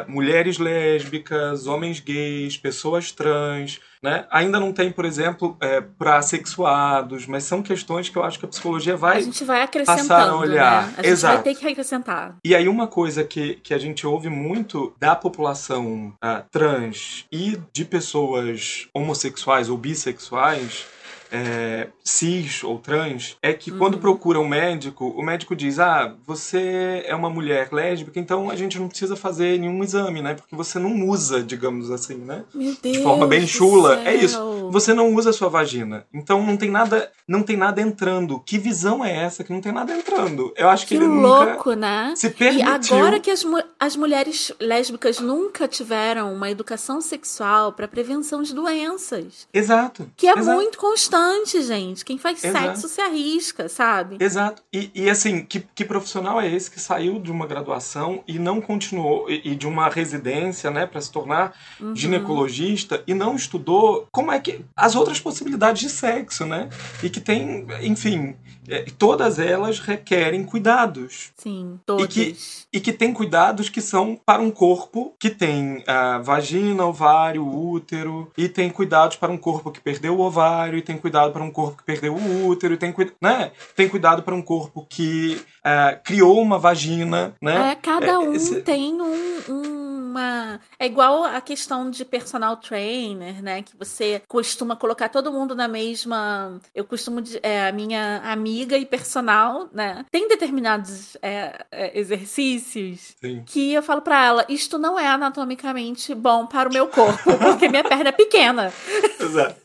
mulheres lésbicas, homens gays, pessoas trans, né? Ainda não tem, por exemplo, é, para sexuados, mas são questões que eu acho que a psicologia vai, a gente vai acrescentando, passar a olhar. Né? A gente Exato. vai ter que acrescentar. E aí uma coisa que, que a gente ouve muito da população uh, trans e de pessoas homossexuais ou bissexuais é, cis ou trans é que uhum. quando procura um médico, o médico diz: Ah, você é uma mulher lésbica, então a gente não precisa fazer nenhum exame, né? Porque você não usa, digamos assim, né? Meu Deus De forma bem chula. Céu. É isso. Você não usa a sua vagina. Então não tem nada, não tem nada entrando. Que visão é essa que não tem nada entrando? Eu acho que, que ele louco, né? Se permitiu. E agora que as, as mulheres lésbicas nunca tiveram uma educação sexual para prevenção de doenças. Exato. Que é exato. muito constante bastante, gente. Quem faz Exato. sexo se arrisca, sabe? Exato. E, e, assim, que, que profissional é esse que saiu de uma graduação e não continuou, e, e de uma residência, né, para se tornar Uhum. ginecologista e não estudou como é que as outras possibilidades de sexo, né? E que tem, enfim, é, todas elas requerem cuidados. Sim, todas. que- E que tem cuidados que são para um corpo que tem a vagina, ovário, útero, e tem cuidados para um corpo que perdeu o ovário, e tem cuidado para um corpo que perdeu o útero, tem, né? tem cuidado para um corpo que ah, criou uma vagina, né? É, cada É, um esse- tem um, um- uma. É igual a questão de personal trainer, né? Que você costuma colocar todo mundo na mesma. Eu costumo. É, a minha amiga e personal, né? Tem determinados é, é, exercícios Sim. que eu falo pra ela: isto não é anatomicamente bom para o meu corpo, porque minha perna é pequena. Exato.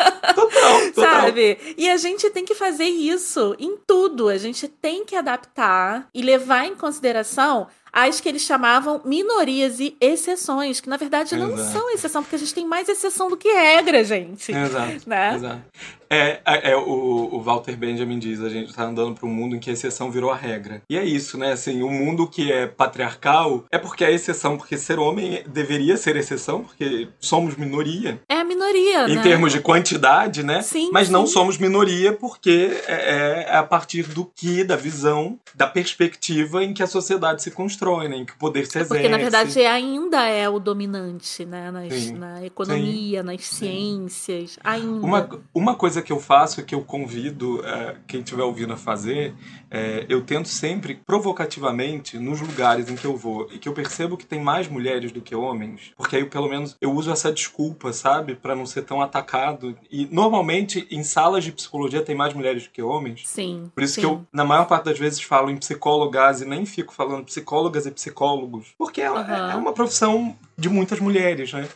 Total, total. Sabe? E a gente tem que fazer isso em tudo. A gente tem que adaptar e levar em consideração as que eles chamavam minorias e exceções, que na verdade não Exato. são exceção, porque a gente tem mais exceção do que regra, gente. Exato. Né? Exato. É, é, é, o, o Walter Benjamin diz, a gente tá andando para um mundo em que a exceção virou a regra. E é isso, né? Assim, o mundo que é patriarcal é porque é exceção, porque ser homem deveria ser exceção, porque somos minoria. É a minoria, Em né? termos de quantidade, né? Sim, Mas não sim. somos minoria porque é, é a partir do que, da visão, da perspectiva em que a sociedade se constrói, né? Em que o poder se exerce. Porque na verdade ainda é o dominante, né? Nas- Sim. na economia, nas ciências, ainda. Uma, uma coisa que eu faço, que eu convido eh, quem estiver ouvindo a fazer, é, eu tento sempre, provocativamente, nos lugares em que eu vou e que eu percebo que tem mais mulheres do que homens, porque aí pelo menos eu uso essa desculpa, sabe? Pra não ser tão atacado. E normalmente em salas de psicologia tem mais mulheres do que homens. Sim. Por isso sim. que eu, na maior parte das vezes, falo em psicólogas e nem fico falando psicólogas e psicólogos. Porque é, Aham. é uma profissão de muitas mulheres, né?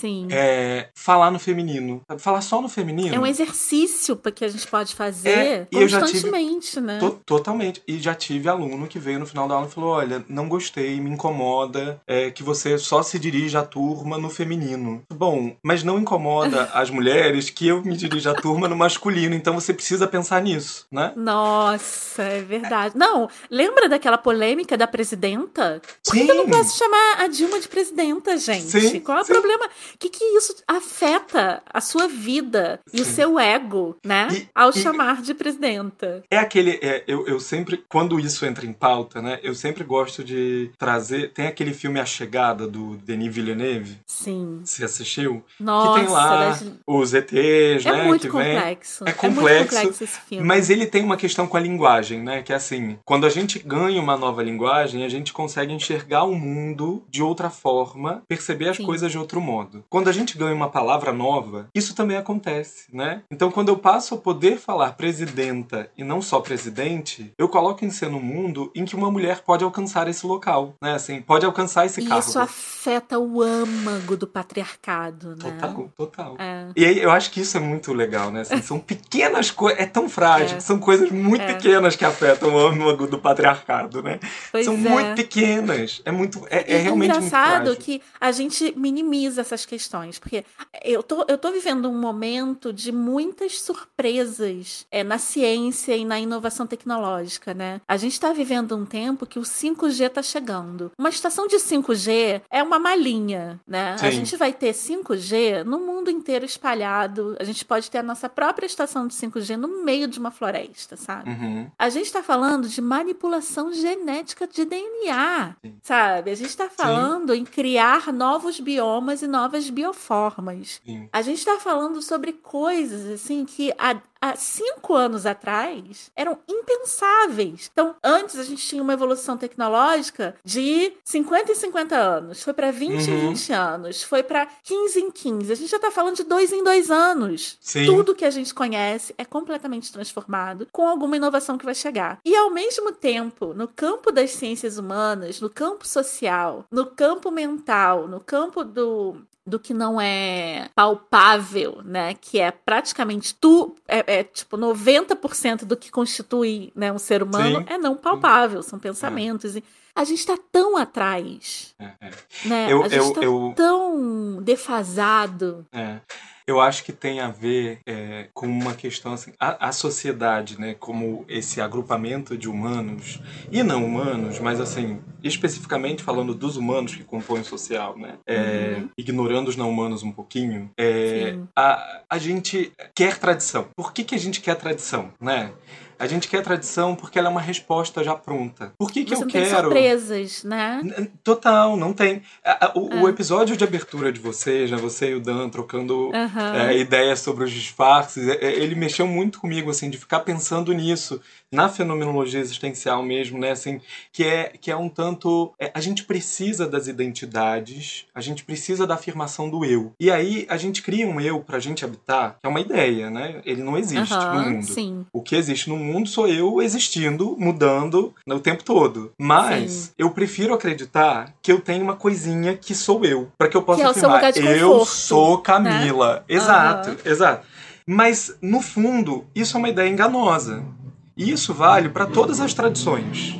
Sim. É, falar no feminino. Falar só no feminino. É um exercício que a gente pode fazer É, e já tive- constantemente, né? To- totalmente. E já tive aluno que veio no final da aula e falou: Olha, não gostei, me incomoda é, que você só se dirija à turma no feminino. Bom, mas não incomoda as mulheres que eu me dirija à turma no masculino, então você precisa pensar nisso, né? Nossa, é verdade. Não, lembra daquela polêmica da presidenta? Por que eu não posso chamar a Dilma de presidenta, gente? Sim, Qual é o problema? O que, que isso afeta a sua vida e o seu ego, né? E- Ao e- chamar de presidenta. É aquele. é, eu, eu sempre. Quando isso entra em pauta, né? Eu sempre gosto de trazer. Tem aquele filme A Chegada, do Denis Villeneuve. Sim. Você assistiu? Nossa, que tem lá das- os ETs, é né? muito que vem. complexo. É muito complexo, complexo esse filme. Mas ele tem uma questão com a linguagem, né? Que é assim, quando a gente ganha uma nova linguagem, a gente consegue enxergar o mundo de outra forma, perceber as Sim. coisas de outro modo. Quando a gente ganha uma palavra nova, isso também acontece, né? Então, quando eu passo a poder falar presidenta e não só presidente, eu coloco em cena um mundo em que uma mulher pode alcançar esse local, né? Assim, pode alcançar esse E cargo. isso afeta o âmago do patriarcado, né? Total, total. É. E aí eu acho que isso é muito legal, né? Assim, são pequenas coisas. É tão frágil, É. são coisas muito É. pequenas que afetam o âmago do patriarcado, né? Pois são é. muito pequenas. É muito. É, E é realmente muito engraçado que a gente minimiza essas questões, porque eu tô, eu tô vivendo um momento de muitas surpresas é, na ciência e na inovação tecnológica, né? A gente tá vivendo um tempo que o 5G tá chegando. Uma estação de 5G é uma malinha, né? A Sim. gente vai ter 5G no mundo inteiro espalhado. A gente pode ter a nossa própria estação de 5G no meio de uma floresta, sabe? Uhum. A gente está falando de manipulação genética de DNA, sabe? A gente está falando em criar novos biomas e novas bioformas. Sim. A gente está falando sobre coisas assim que há, há cinco anos atrás eram impensáveis. Então, antes a gente tinha uma evolução tecnológica de 50 em 50 anos, foi para 20 em Uhum. 20 anos, foi para 15 em 15. A gente já está falando de dois em dois anos. Sim. Tudo que a gente conhece é completamente transformado com alguma inovação que vai chegar. E ao mesmo tempo, no campo das ciências humanas, no campo social, no campo mental, no campo do do que não é palpável, né? Que é praticamente tu, é, é tipo 90% do que constitui né, um ser humano Sim. é não palpável, são pensamentos. E a gente está tão atrás, É, é. né? Eu- a gente está eu- tão defasado. É. eu acho que tem a ver é, com uma questão assim, a, a, sociedade, né, como esse agrupamento de humanos e não humanos, mas assim, especificamente falando dos humanos que compõem o social, né, é, uhum. ignorando os não humanos um pouquinho, é, a, a gente quer tradição. Por que, que a gente quer tradição, né? A gente quer tradição porque ela é uma resposta já pronta. Por que, que Você eu não quero. Tem surpresas, né? Total, não tem. O, é. o, episódio de abertura de vocês, né? Você e o Dan trocando uhum. é, ideias sobre os disfarces, é, é, ele mexeu muito comigo, assim, de ficar pensando nisso na fenomenologia existencial mesmo, né? Assim, que é, que é um tanto. É, a gente precisa das identidades, a gente precisa da afirmação do eu. E aí a gente cria um eu pra gente habitar, que é uma ideia, né? Ele não existe uhum, no mundo. Sim. O que existe no mundo sou eu existindo, mudando o tempo todo. Mas sim. eu prefiro acreditar que eu tenho uma coisinha que sou eu. para que eu possa que afirmar, é conforto, eu sou Camila. Né? Exato, uhum. exato. Mas, no fundo, isso é uma ideia enganosa. E isso vale para todas as tradições.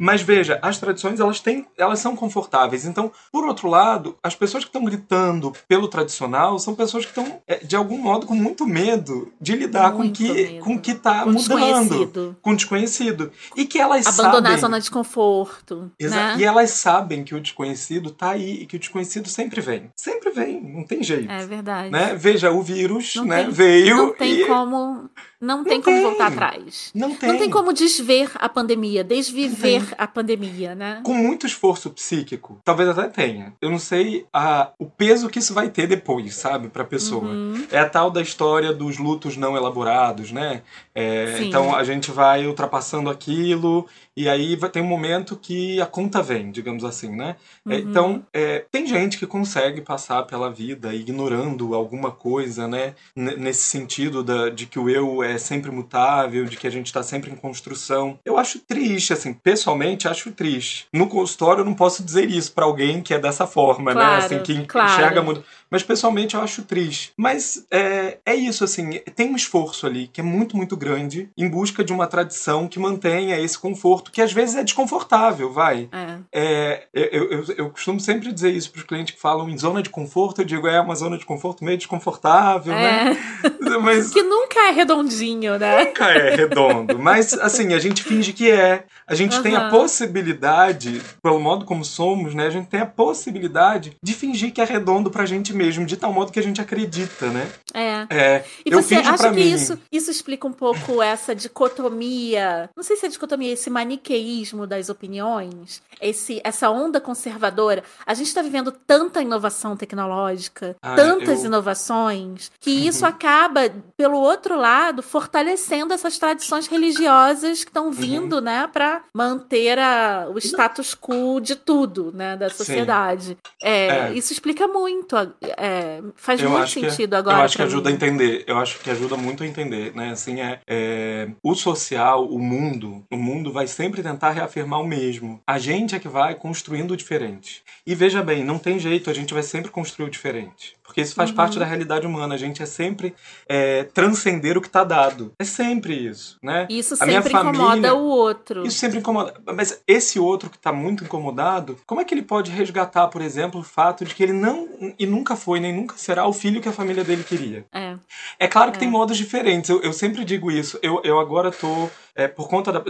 Mas veja, as tradições elas têm, elas são confortáveis. Então, por outro lado, as pessoas que estão gritando pelo tradicional são pessoas que estão é, de algum modo com muito medo de lidar muito com que medo. com que está mudando, com desconhecido e que elas abandonar sabem, a zona de conforto, né? E elas sabem que o desconhecido está aí e que o desconhecido sempre vem, sempre vem, não tem jeito. É verdade. Né? Veja, o vírus, não né, tem, veio não tem e... como não, não tem, tem como voltar atrás. Não tem. Não tem como desver a pandemia, desviver a pandemia, né? Com muito esforço psíquico, talvez até tenha. Eu não sei a, o peso que isso vai ter depois, sabe, pra pessoa. Uhum. É a tal da história dos lutos não elaborados, né? É, então a gente vai ultrapassando aquilo e aí vai ter um momento que a conta vem, digamos assim, né? Uhum. É, então, é, tem gente que consegue passar pela vida ignorando alguma coisa, né? N nesse sentido da, de que o eu é sempre mutável, de que a gente está sempre em construção. Eu acho triste, assim, pessoalmente acho triste. No consultório eu não posso dizer isso para alguém que é dessa forma, claro, né? Assim, que claro. enxerga muito. Mas pessoalmente eu acho triste. Mas é, é isso, assim, tem um esforço ali que é muito, muito grande em busca de uma tradição que mantenha esse conforto, que às vezes é desconfortável, vai. É. É, eu, eu, eu costumo sempre dizer isso para os clientes que falam em zona de conforto, eu digo, é uma zona de conforto meio desconfortável, é. né? Mas, que nunca é redondinho, né? Nunca é redondo. Mas, assim, a gente finge que é. A gente uhum. tem a possibilidade, pelo modo como somos, né? A gente tem a possibilidade de fingir que é redondo pra gente mesmo, de tal modo que a gente acredita, né? É. é e eu você acha que mim... isso, isso explica um pouco essa dicotomia? Não sei se é dicotomia, esse maniqueísmo das opiniões, esse, essa onda conservadora. A gente está vivendo tanta inovação tecnológica, Ah, tantas eu- inovações, que isso acaba, pelo outro lado, fortalecendo essas tradições religiosas que estão vindo, né, para manter a- o status quo de tudo, né, da sociedade. É, É. Isso explica muito. é, faz Eu muito acho que- sentido agora. Eu acho que pra ajuda mim. a entender. Eu acho que ajuda muito a entender, né? Assim, é, é, o social, o mundo, o mundo vai sempre tentar reafirmar o mesmo. A gente é que vai construindo o diferente. E veja bem, não tem jeito, a gente vai sempre construir o diferente. Porque isso faz Uhum. parte da realidade humana. A gente é sempre é, transcender o que está dado. É sempre isso, né? Isso A minha sempre incomoda família- o outro. Isso sempre incomoda. Mas esse outro que está muito incomodado, como é que ele pode resgatar, por exemplo, o fato de que ele não e nunca foi, nem nunca será o filho que a família dele queria? É. É claro que É. tem modos diferentes. Eu, eu sempre digo isso. Eu, eu agora tô. é, por, conta da,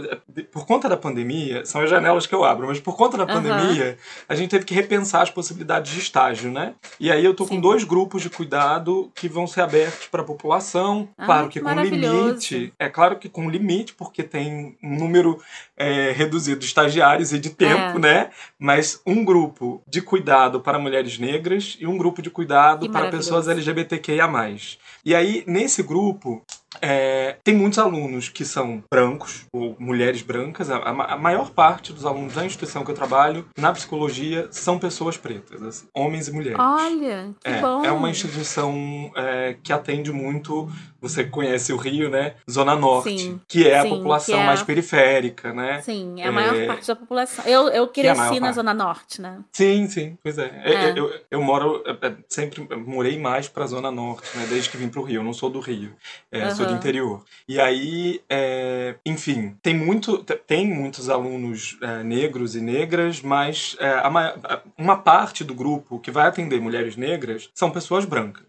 por conta da pandemia, são as janelas que eu abro, mas por conta da pandemia, a gente teve que repensar as possibilidades de estágio, né? E aí eu tô com Sim. dois grupos de cuidado que vão ser abertos para a população. Ah, claro que com limite. É claro que com limite, porque tem um número é, reduzido de estagiários e de tempo, É. né? Mas um grupo de cuidado para mulheres negras e um grupo de cuidado Que para pessoas LGBTQIA+. E aí, nesse grupo, é, tem muitos alunos que são brancos, ou mulheres brancas. A, a ma- a maior parte dos alunos da instituição que eu trabalho, na psicologia, são pessoas pretas, assim, homens e mulheres. Olha, que É, bom. é uma instituição é, que atende muito. Você conhece o Rio, né? Zona Norte, Sim, que é a sim, população que é mais a- periférica, né? Sim, é a maior É. parte da população. Eu, eu é a cresci maior na parte. Zona Norte, né? Sim, sim, pois é. É. Eu, eu moro, sempre morei mais pra Zona Norte, né? Desde que vim pro Rio. Eu não sou do Rio, é, sou do interior. E aí, é, enfim, tem, muito, te- tem muitos alunos é, negros e negras, mas é, a- uma parte do grupo que vai atender mulheres negras são pessoas brancas.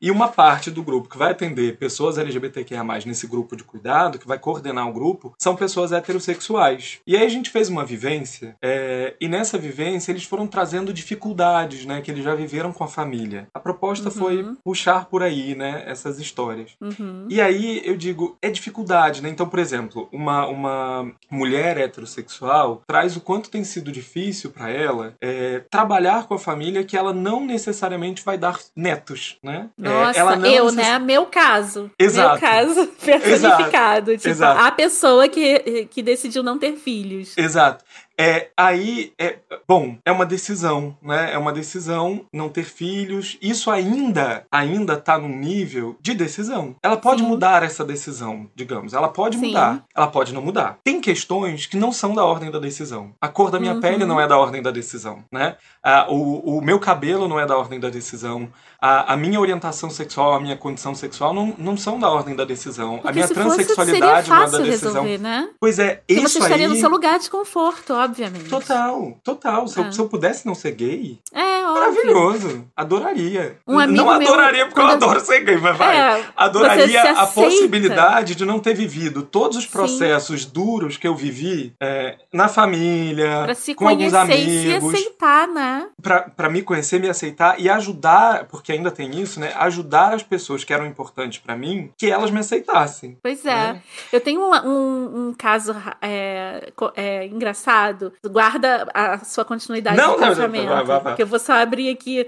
E uma parte do grupo que vai atender pessoas LGBTQIA+, nesse grupo de cuidado, que vai coordenar o grupo, são pessoas heterossexuais. E aí a gente fez uma vivência, é, e nessa vivência eles foram trazendo dificuldades, né, que eles já viveram com a família. A proposta uhum. foi puxar por aí, né, essas histórias. Uhum. E aí eu digo, é dificuldade, né? Então, por exemplo, uma, uma mulher heterossexual traz o quanto tem sido difícil para ela é, trabalhar com a família que ela não necessariamente vai dar netos, né? Nossa, é, eu, necess... né? Meu caso. Exato. Meu caso personificado. Exato. Tipo, Exato. a pessoa que, que decidiu não ter filhos. Exato. É, aí, é, bom, é uma decisão, né? É uma decisão não ter filhos. Isso ainda, ainda tá num nível de decisão. Ela pode Sim. mudar essa decisão, digamos. Ela pode Sim. mudar. Ela pode não mudar. Tem questões que não são da ordem da decisão. A cor da minha uhum. pele não é da ordem da decisão, né? Ah, o, o meu cabelo não é da ordem da decisão. A, a, minha orientação sexual, a minha condição sexual não, não são da ordem da decisão. Porque a minha transexualidade não é da decisão. Resolver, né? Pois é, Porque isso você estaria aí... no seu lugar de conforto, obviamente. Total, total. Se, é. eu, se eu pudesse não ser gay, é, maravilhoso. Adoraria. Um amigo não adoraria meu, porque eu adoro ser gay, mas vai. É, adoraria a possibilidade de não ter vivido todos os processos Sim. duros que eu vivi é, na família, pra se com alguns amigos. E se aceitar, né? Pra, pra me conhecer, me aceitar e ajudar, porque ainda tem isso, né? Ajudar as pessoas que eram importantes para mim, que elas me aceitassem. Pois é. Né? Eu tenho um, um, um caso é, é, engraçado. Guarda a sua continuidade não, do casamento. Não, vai, vai, vai. Que eu vou só abrir aqui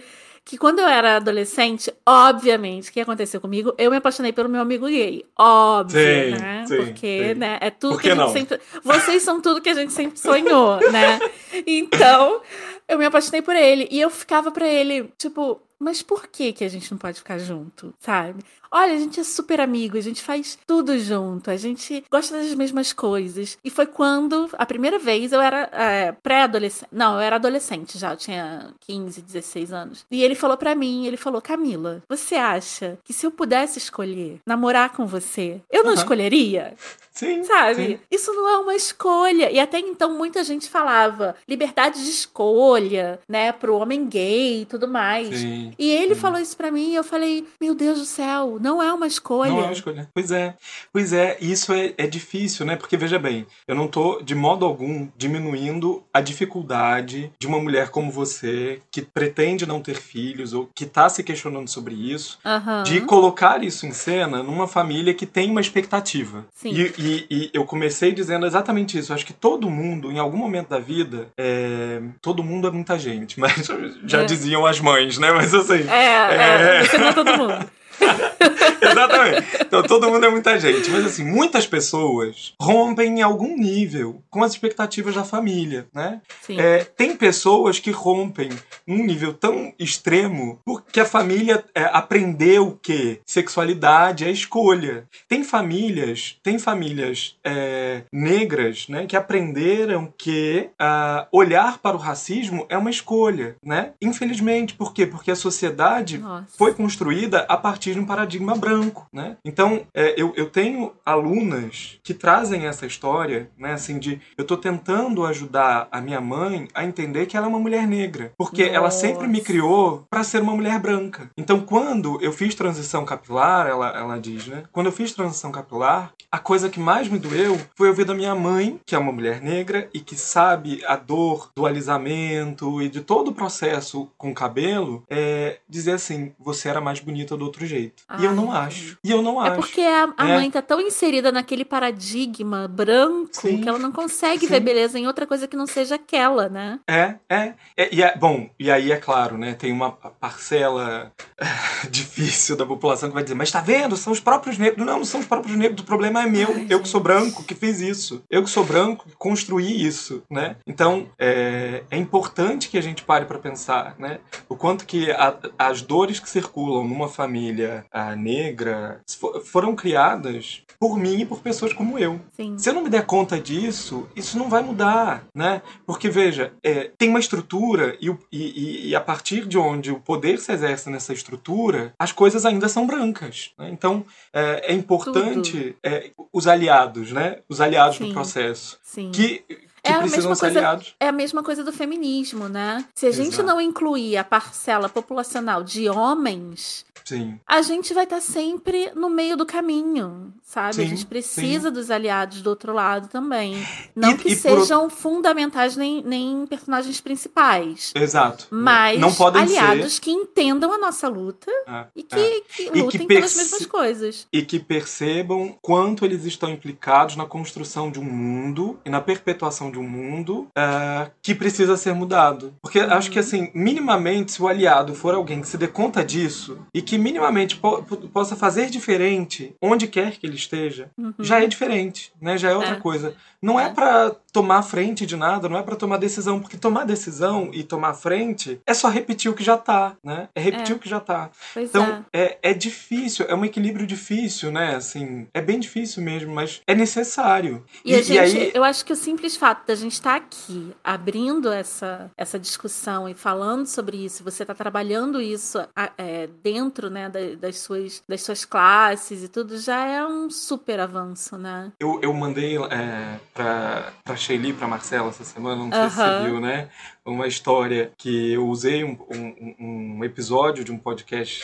que quando eu era adolescente, obviamente, o que aconteceu comigo? Eu me apaixonei pelo meu amigo gay. Óbvio, sim, né? Sim, Porque, sim. né? É tudo Por que, que a gente não? sempre. Vocês são tudo que a gente sempre sonhou, né? Então, eu me apaixonei por ele. E eu ficava pra ele, tipo, mas por que que a gente não pode ficar junto, sabe? Olha, a gente é super amigo, a gente faz tudo junto, a gente gosta das mesmas coisas. E foi quando, a primeira vez, eu era é, pré-adolescente. Não, eu era adolescente já, eu tinha 15, 16 anos. E ele falou para mim, ele falou, Camila, você acha que se eu pudesse escolher namorar com você, eu não uhum. escolheria? Sim. Sabe? Sim. Isso não é uma escolha. E até então muita gente falava liberdade de escolha, né, pro homem gay e tudo mais. Sim. E ele falou isso para mim e eu falei, meu Deus do céu, não é uma escolha. Não é uma escolha. Pois é. Pois é, isso é, é difícil, né? Porque, veja bem, eu não tô, de modo algum, diminuindo a dificuldade de uma mulher como você, que pretende não ter filhos, ou que tá se questionando sobre isso, uhum. de colocar isso em cena numa família que tem uma expectativa. Sim. E, e, e eu comecei dizendo exatamente isso. Eu acho que todo mundo, em algum momento da vida, é... todo mundo é muita gente, mas já É. diziam as mães, né? Mas assim. É, é, você não é todo mundo. Exatamente. Então todo mundo é muita gente. Mas assim, muitas pessoas rompem em algum nível com as expectativas da família, né? É, tem pessoas que rompem num nível tão extremo porque a família é, aprendeu que sexualidade é escolha. Tem famílias, tem famílias é, negras, né, que aprenderam que ah, olhar para o racismo é uma escolha, né? Infelizmente, por quê? Porque a sociedade Nossa. foi construída a partir de um paradigma branco, né? Então, é, eu, eu tenho alunas que trazem essa história, né? Assim, de eu tô tentando ajudar a minha mãe a entender que ela é uma mulher negra, porque ela Nossa. sempre me criou para ser uma mulher branca. Então, quando eu fiz transição capilar, ela, ela diz, né? Quando eu fiz transição capilar, a coisa que mais me doeu foi ouvir da minha mãe, que é uma mulher negra e que sabe a dor do alisamento e de todo o processo com o cabelo, é, dizer assim: você era mais bonita do outro jeito. E eu Ai, não acho. E eu não É acho. porque a, a É. mãe tá tão inserida naquele paradigma branco Sim, que ela não consegue sim. ver beleza em outra coisa que não seja aquela, né? É, é, é, e é. Bom, e aí é claro, né? Tem uma parcela difícil da população que vai dizer, mas tá vendo? São os próprios negros. Não, não são os próprios negros, o problema é meu. Ai, eu que sou branco que fiz isso. Eu que sou branco que construí isso, né? Então, é, é importante que a gente pare para pensar, né? O quanto que a- as dores que circulam numa família ah, negra fo- foram criadas por mim e por pessoas como eu. Sim. Se eu não me der conta disso, isso não vai mudar, né? Porque, veja, é, tem uma estrutura e, e- e- e a partir de onde o poder se exerce nessa estrutura, as coisas ainda são brancas. né? Então, é, é importante é, os aliados, né? Os aliados Sim. do processo. Sim. Que, que a precisam mesma ser coisa- aliados. É a mesma coisa do feminismo, né? Se a gente Exato. não incluir a parcela populacional de homens, Sim. a gente vai estar sempre no meio do caminho, sabe? a Sim, gente precisa dos aliados do outro lado também. Não E- que e por sejam fundamentais nem, nem personagens principais. Exato. Mas não podem aliados ser que entendam a nossa luta É, e é. que, que que lutem pelas perce- mesmas coisas. e que percebam quanto eles estão implicados na construção de um mundo e na perpetuação de um mundo é, que precisa ser mudado. Porque Uhum. acho que, assim, minimamente, se o aliado for alguém que se dê conta disso e que minimamente po- po- possa fazer diferente onde quer que ele esteja, Uhum. já é diferente, né? Já é outra É. coisa. Não é, É. pra tomar frente de nada, não é pra tomar decisão, porque tomar decisão e tomar frente é só repetir o que já tá, né? É repetir É. o que já tá. Pois Então, é. é. É, difícil, é um equilíbrio difícil, né? Assim, é bem difícil mesmo, mas é necessário. E, a gente, aí, eu acho que o simples fato da gente estar aqui abrindo essa, essa discussão e falando sobre isso, você está trabalhando isso a- é, dentro né, da- das, suas, das suas classes e tudo, já é um super avanço, né? eu, eu mandei é, pra, pra Shelly, pra Marcela essa semana, não sei se Aham. você viu, né? Uma história que eu usei um, um, um episódio de um podcast,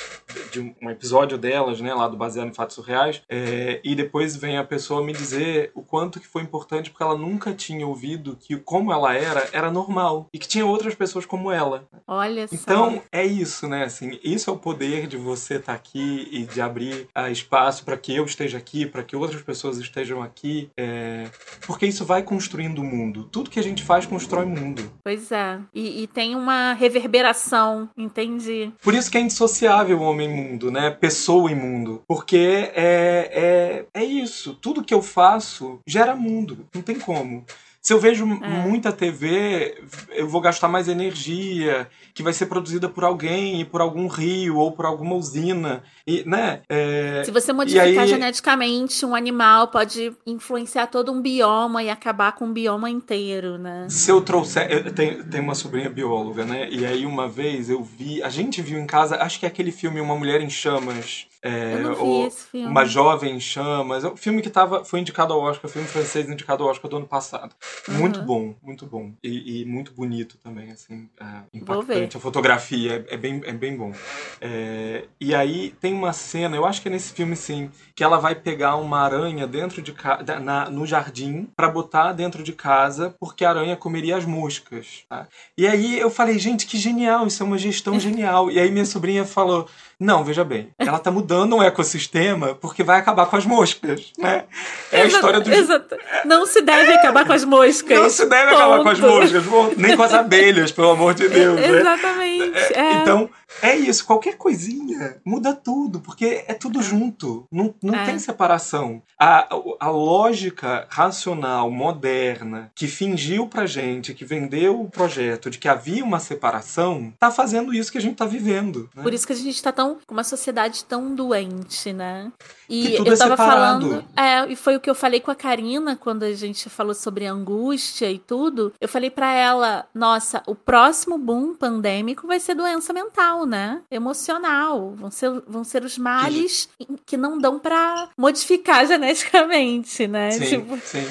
de um, episódio delas, né? Lá do Baseado em Fatos Surreais, é, e depois vem a pessoa me dizer o quanto que foi importante, porque ela nunca tinha ouvido que como ela era, era normal. E que tinha outras pessoas como ela. Olha só. Então, é isso, né? Assim, isso é o poder de você estar aqui e de abrir ah, espaço para que eu esteja aqui, para que outras pessoas estejam aqui. é, Porque isso vai construindo o mundo. Tudo que a gente faz constrói mundo. Pois é. E, e tem uma reverberação, entendi. Por isso que é indissociável o homem mundo, né? Pessoa e mundo. Porque é, é, é isso. Tudo que eu faço gera mundo. Não tem como. Se eu vejo É. muita TV, eu vou gastar mais energia, que vai ser produzida por alguém, e por algum rio, ou por alguma usina. E, né? É, Se você modificar aí- geneticamente um animal, pode influenciar todo um bioma e acabar com o bioma inteiro, né? Se eu trouxer. Eu tenho, tenho uma sobrinha bióloga, né? E aí uma vez eu vi. A gente viu em casa, acho que é aquele filme Uma Mulher em Chamas. É, ou esse filme. Uma Jovem em Chamas. É um filme que tava, foi indicado ao Oscar, filme francês indicado ao Oscar do ano passado. Muito Uhum. bom, muito bom. E, e muito bonito também, assim. é, impactante. A fotografia é, é bem, é bem bom. É, e aí tem uma cena, eu acho que é nesse filme sim, que ela vai pegar uma aranha dentro de na- no jardim pra botar dentro de casa, porque a aranha comeria as moscas. tá? E aí eu falei, gente, que genial, isso é uma gestão genial. E aí minha sobrinha falou, não, veja bem, ela tá mudando o ecossistema porque vai acabar com as moscas, né? É a história do exato. Não se deve acabar com as moscas. não se deve acabar com as Ponto. moscas, ponto. nem com as abelhas, pelo amor de Deus. né? Exatamente. é. Então, é isso. Qualquer coisinha muda tudo, porque é tudo junto. Não, não É. tem separação. A, a lógica racional, moderna, que fingiu pra gente, que vendeu o projeto de que havia uma separação, tá fazendo isso que a gente tá vivendo. né? Por isso que a gente tá tão com uma sociedade tão doente, né? E eu é tava separado. falando, é, e foi o que eu falei com a Karina quando a gente falou sobre angústia e tudo. Eu falei pra ela, nossa, o próximo boom pandêmico vai ser doença mental, né? Emocional, vão ser, vão ser os males que não dão pra modificar geneticamente, né? Sim, Tipo, sim.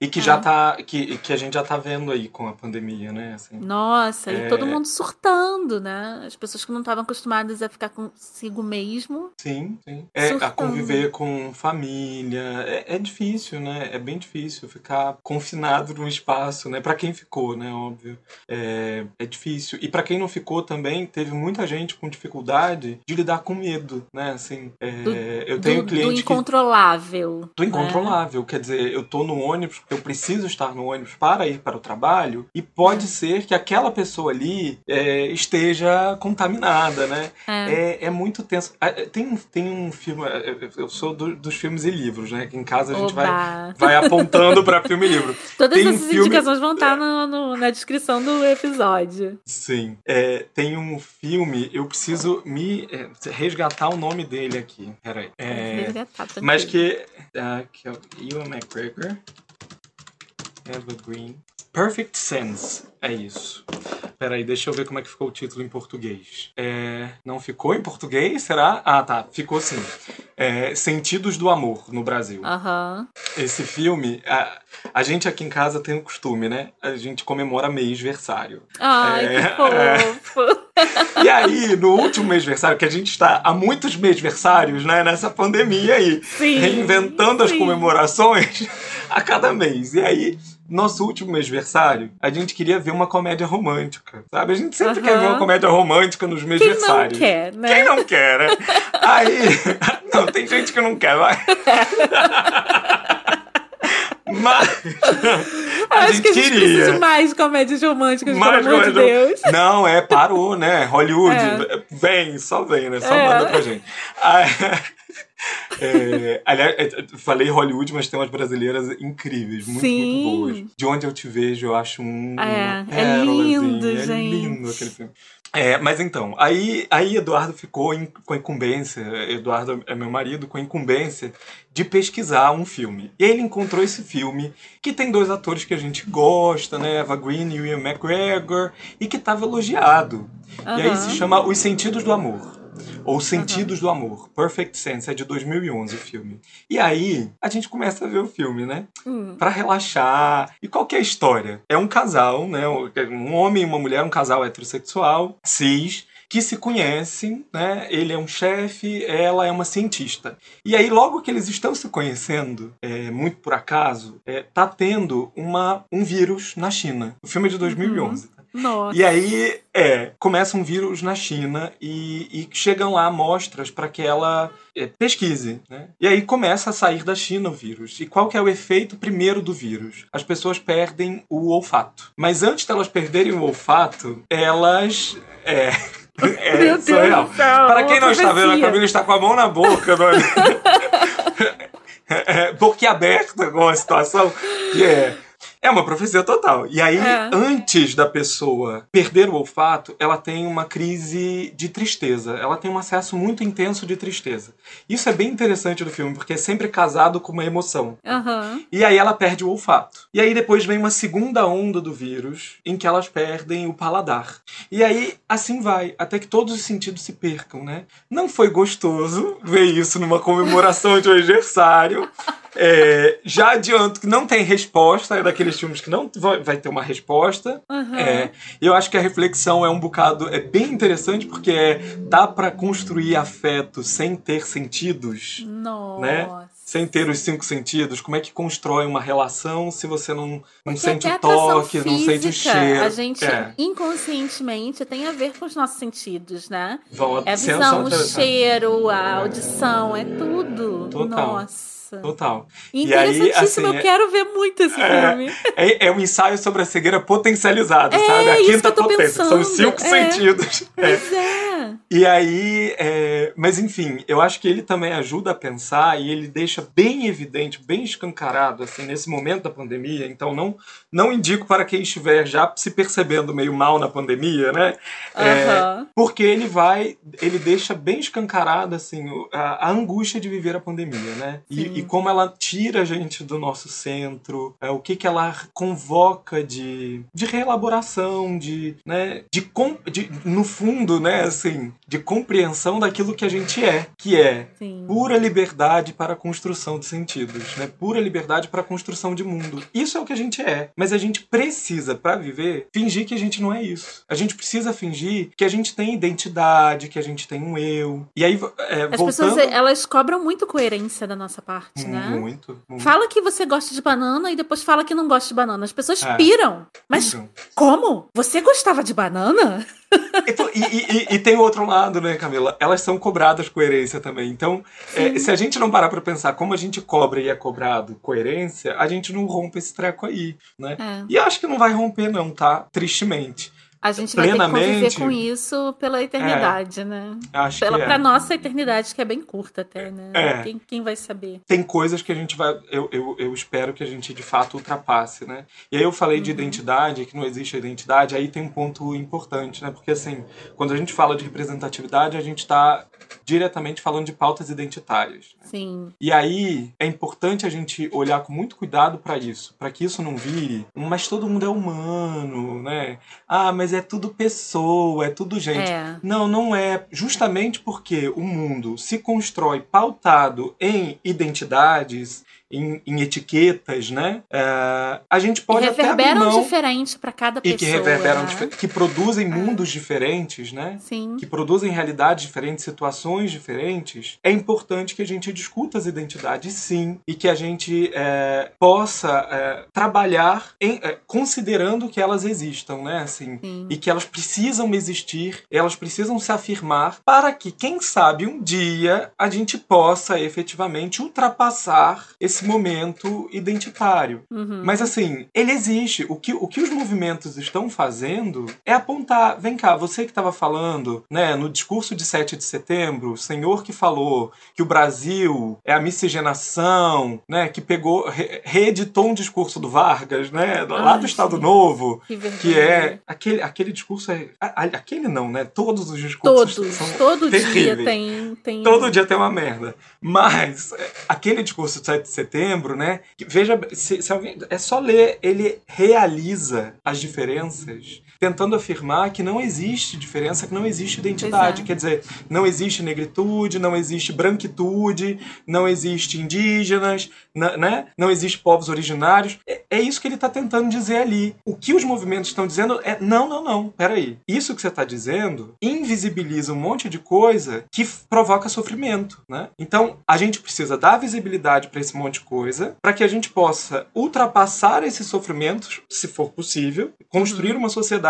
E que É. já tá. Que, que a gente já tá vendo aí com a pandemia, né? Assim. Nossa, É. e todo mundo surtando, né? As pessoas que não estavam acostumadas a ficar consigo mesmo. Sim, sim. É, a Surtando. conviver com família. É, é difícil, né? É bem difícil ficar confinado num espaço, né? Pra quem ficou, né? Óbvio. É, é difícil. E pra quem não ficou também, teve muita gente com dificuldade de lidar com medo, né? Assim, é, Do- eu tenho do, do cliente que incontrolável. do incontrolável. Quer dizer, eu tô no ônibus, eu preciso estar no ônibus para ir para o trabalho, e pode ser que aquela pessoa ali é, esteja contaminada, né? É. É, é muito tenso. Ah, Tem, um- tem um filme, eu- eu sou do- dos filmes e livros, né? Que em casa a gente vai, Oba. vai apontando para filme e livro. Todas tem essas filme- indicações vão estar no- no- na descrição do episódio. Sim. É, tem um filme, eu preciso me é, resgatar o nome dele aqui. Peraí. É, Resgatar. Mas que. ah, que é o Ewan McGregor. Evergreen. Perfect Sense. É isso. Peraí, deixa eu ver como é que ficou o título em português. É, não ficou em português? Será? Ah, tá. Ficou sim. é, Sentidos do Amor no Brasil. Aham. Esse filme, a, a gente aqui em casa tem o costume, né? A gente comemora mês-versário. Ai, É, que fofo. E aí, no último mês-versário, que a gente está há muitos mês-versários, né? Nessa pandemia aí, Sim. reinventando as sim. comemorações a cada mês. E aí, nosso último mês-versário, a gente queria ver uma comédia romântica, sabe? A gente sempre Aham. quer ver uma comédia romântica nos Quem não mês-versários. quer, né? Quem não quer, né? Aí. Não, tem gente que não quer, vai. Mas. A Acho gente que a gente queria. de mais comédias românticas, Mais pelo amor de Deus. Não, é, parou, né? Hollywood, É. vem, só vem, né? Só É. manda pra gente. Ah, é, aliás, é, falei Hollywood, mas tem umas brasileiras incríveis, muito, Sim. muito boas. De onde eu te vejo, eu acho um. É, é lindo, É gente. lindo aquele filme. É, mas então, aí, aí Eduardo ficou em- com a incumbência, Eduardo é meu marido, com a incumbência de pesquisar um filme. E ele encontrou esse filme, que tem dois atores que a gente gosta, né? Eva Green e Ian McGregor, e que estava elogiado. E aí se chama Os Sentidos do Amor. Ou Sentidos do Amor. Perfect Sense, é de 2011 o filme. E aí, a gente começa a ver o filme, né? Hum. Pra relaxar. E qual que é a história? É um casal, né? Um homem e uma mulher, um casal heterossexual, cis, que se conhecem, né? Ele é um chefe, ela é uma cientista. E aí, logo que eles estão se conhecendo, é, muito por acaso, é, tá tendo uma, um vírus na China. O filme é de 2011. tá? Nossa. E aí, é, começa um vírus na China e, e chegam lá amostras para que ela é, pesquise, né? E aí começa a sair da China o vírus. E qual que é o efeito primeiro do vírus? As pessoas perdem o olfato. Mas antes delas perderem o olfato, elas... É, é Meu Deus surreal. do céu. Para quem não está vendo, a. Camila está com a mão na boca. Não é? é, boquiaberta com a situação, que é. É uma profecia total. E aí, É. antes da pessoa perder o olfato, ela tem uma crise de tristeza. Ela tem um acesso muito intenso de tristeza. Isso é bem interessante do filme, porque é sempre casado com uma emoção. Aham. E aí ela perde o olfato. E aí depois vem uma segunda onda do vírus, em que elas perdem o paladar. E aí assim vai, até que todos os sentidos se percam, né? Não foi gostoso ver isso numa comemoração de um aniversário. É, já adianto que não tem resposta, é daqueles filmes que não vai, ter uma resposta. Aham. É, eu acho que a reflexão é um bocado. É bem interessante porque é, dá pra construir afeto sem ter sentidos Nossa. né? sem ter os cinco sentidos, como é que constrói uma relação se você não, não Porque sente o toque, não sente o física, cheiro? A gente É. inconscientemente tem a ver com os nossos sentidos, né? Vão É a visão, são o cheiro, a audição, é tudo. Total. Nossa. Total. E aí, Interessantíssimo, assim, eu quero ver muito esse É. filme. É, é um ensaio sobre a cegueira potencializada, É, sabe? A isso quinta potência, que são os pensando, cinco é. sentidos. É. Pois é. E aí, é, mas enfim, eu acho que ele também ajuda a pensar e ele deixa bem evidente, bem escancarado, assim, nesse momento da pandemia. Então, não, não indico para quem estiver já se percebendo meio mal na pandemia, né? É, Aham. porque ele vai, ele deixa bem escancarado, assim, a, a angústia de viver a pandemia, né? E, e como ela tira a gente do nosso centro, é, o que que ela convoca de, de reelaboração, de, né, de, de, no fundo, né, assim, de compreensão daquilo que a gente é, que é Sim. pura liberdade para a construção de sentidos, né? Pura liberdade para a construção de mundo. Isso é o que a gente é, mas a gente precisa para viver fingir que a gente não é isso. A gente precisa fingir que a gente tem identidade, que a gente tem um eu. E aí é, As voltando pessoas, elas cobram muito coerência da nossa parte, né? muito, muito. Fala que você gosta de banana e depois fala que não gosta de banana. As pessoas É. piram. Mas Então, como? Você gostava de banana? Então, e, e- e- tem o outro lado, né, Camila? Elas são cobradas coerência também. Então, é, se a gente não parar pra pensar como a gente cobra e é cobrado coerência, a gente não rompe esse treco aí, né? É. E acho que não vai romper, não, tá? Tristemente. A gente vai ter que conviver com isso pela eternidade, né? Acho Pela, que é. Pra nossa eternidade, que é bem curta até, né? É. Quem, quem vai saber? Tem coisas que a gente vai. Eu, eu, eu espero que a gente de fato ultrapasse, né? E aí eu falei de identidade, que não existe identidade, aí tem um ponto importante, né? Porque assim, quando a gente fala de representatividade, a gente tá diretamente falando de pautas identitárias. né? Sim. E aí é importante a gente olhar com muito cuidado para isso, para que isso não vire, um, mas todo mundo é humano, né? Ah, mas mas é tudo pessoa, é tudo gente. É. Não, não é. Justamente porque o mundo se constrói pautado em identidades, em, em etiquetas, né? É, a gente pode até abrir Reverberam mão diferente para cada e pessoa. que reverberam, né? que produzem mundos diferentes, né? Sim. que produzem realidades diferentes, situações diferentes, é importante que a gente discuta as identidades, sim, e que a gente é, possa é, trabalhar em- é, considerando que elas existam, né? Assim, Sim. e que elas precisam existir, elas precisam se afirmar para que, quem sabe, um dia a gente possa efetivamente ultrapassar esse momento identitário. Uhum. Mas assim, ele existe. O que, o que os movimentos estão fazendo é apontar. Vem cá, você que estava falando, né, no discurso de 7 de setembro, o senhor que falou que o Brasil é a miscigenação, né, que pegou, re- reeditou um discurso do Vargas, né, lá Ai, do Estado sim. Novo. Que. Que é. Aquele, aquele discurso é. Aquele não, né? Todos os discursos Todos. são Todo dia terríveis. tem. tem Todo dia tem uma merda. Mas é, aquele discurso de 7 de setembro, né? que, veja, se, se alguém. É só ler, ele realiza as diferenças, tentando afirmar que não existe diferença, que não existe identidade. É. Quer dizer, não existe negritude, não existe branquitude, não existe indígenas, na- né? Não existe povos originários. É, é isso que ele está tentando dizer ali. O que os movimentos estão dizendo é: não, não, não, peraí. Isso que você está dizendo invisibiliza um monte de coisa que provoca sofrimento, né? Então, a gente precisa dar visibilidade para esse monte de coisa, para que a gente possa ultrapassar esses sofrimentos, se for possível, construir uma sociedade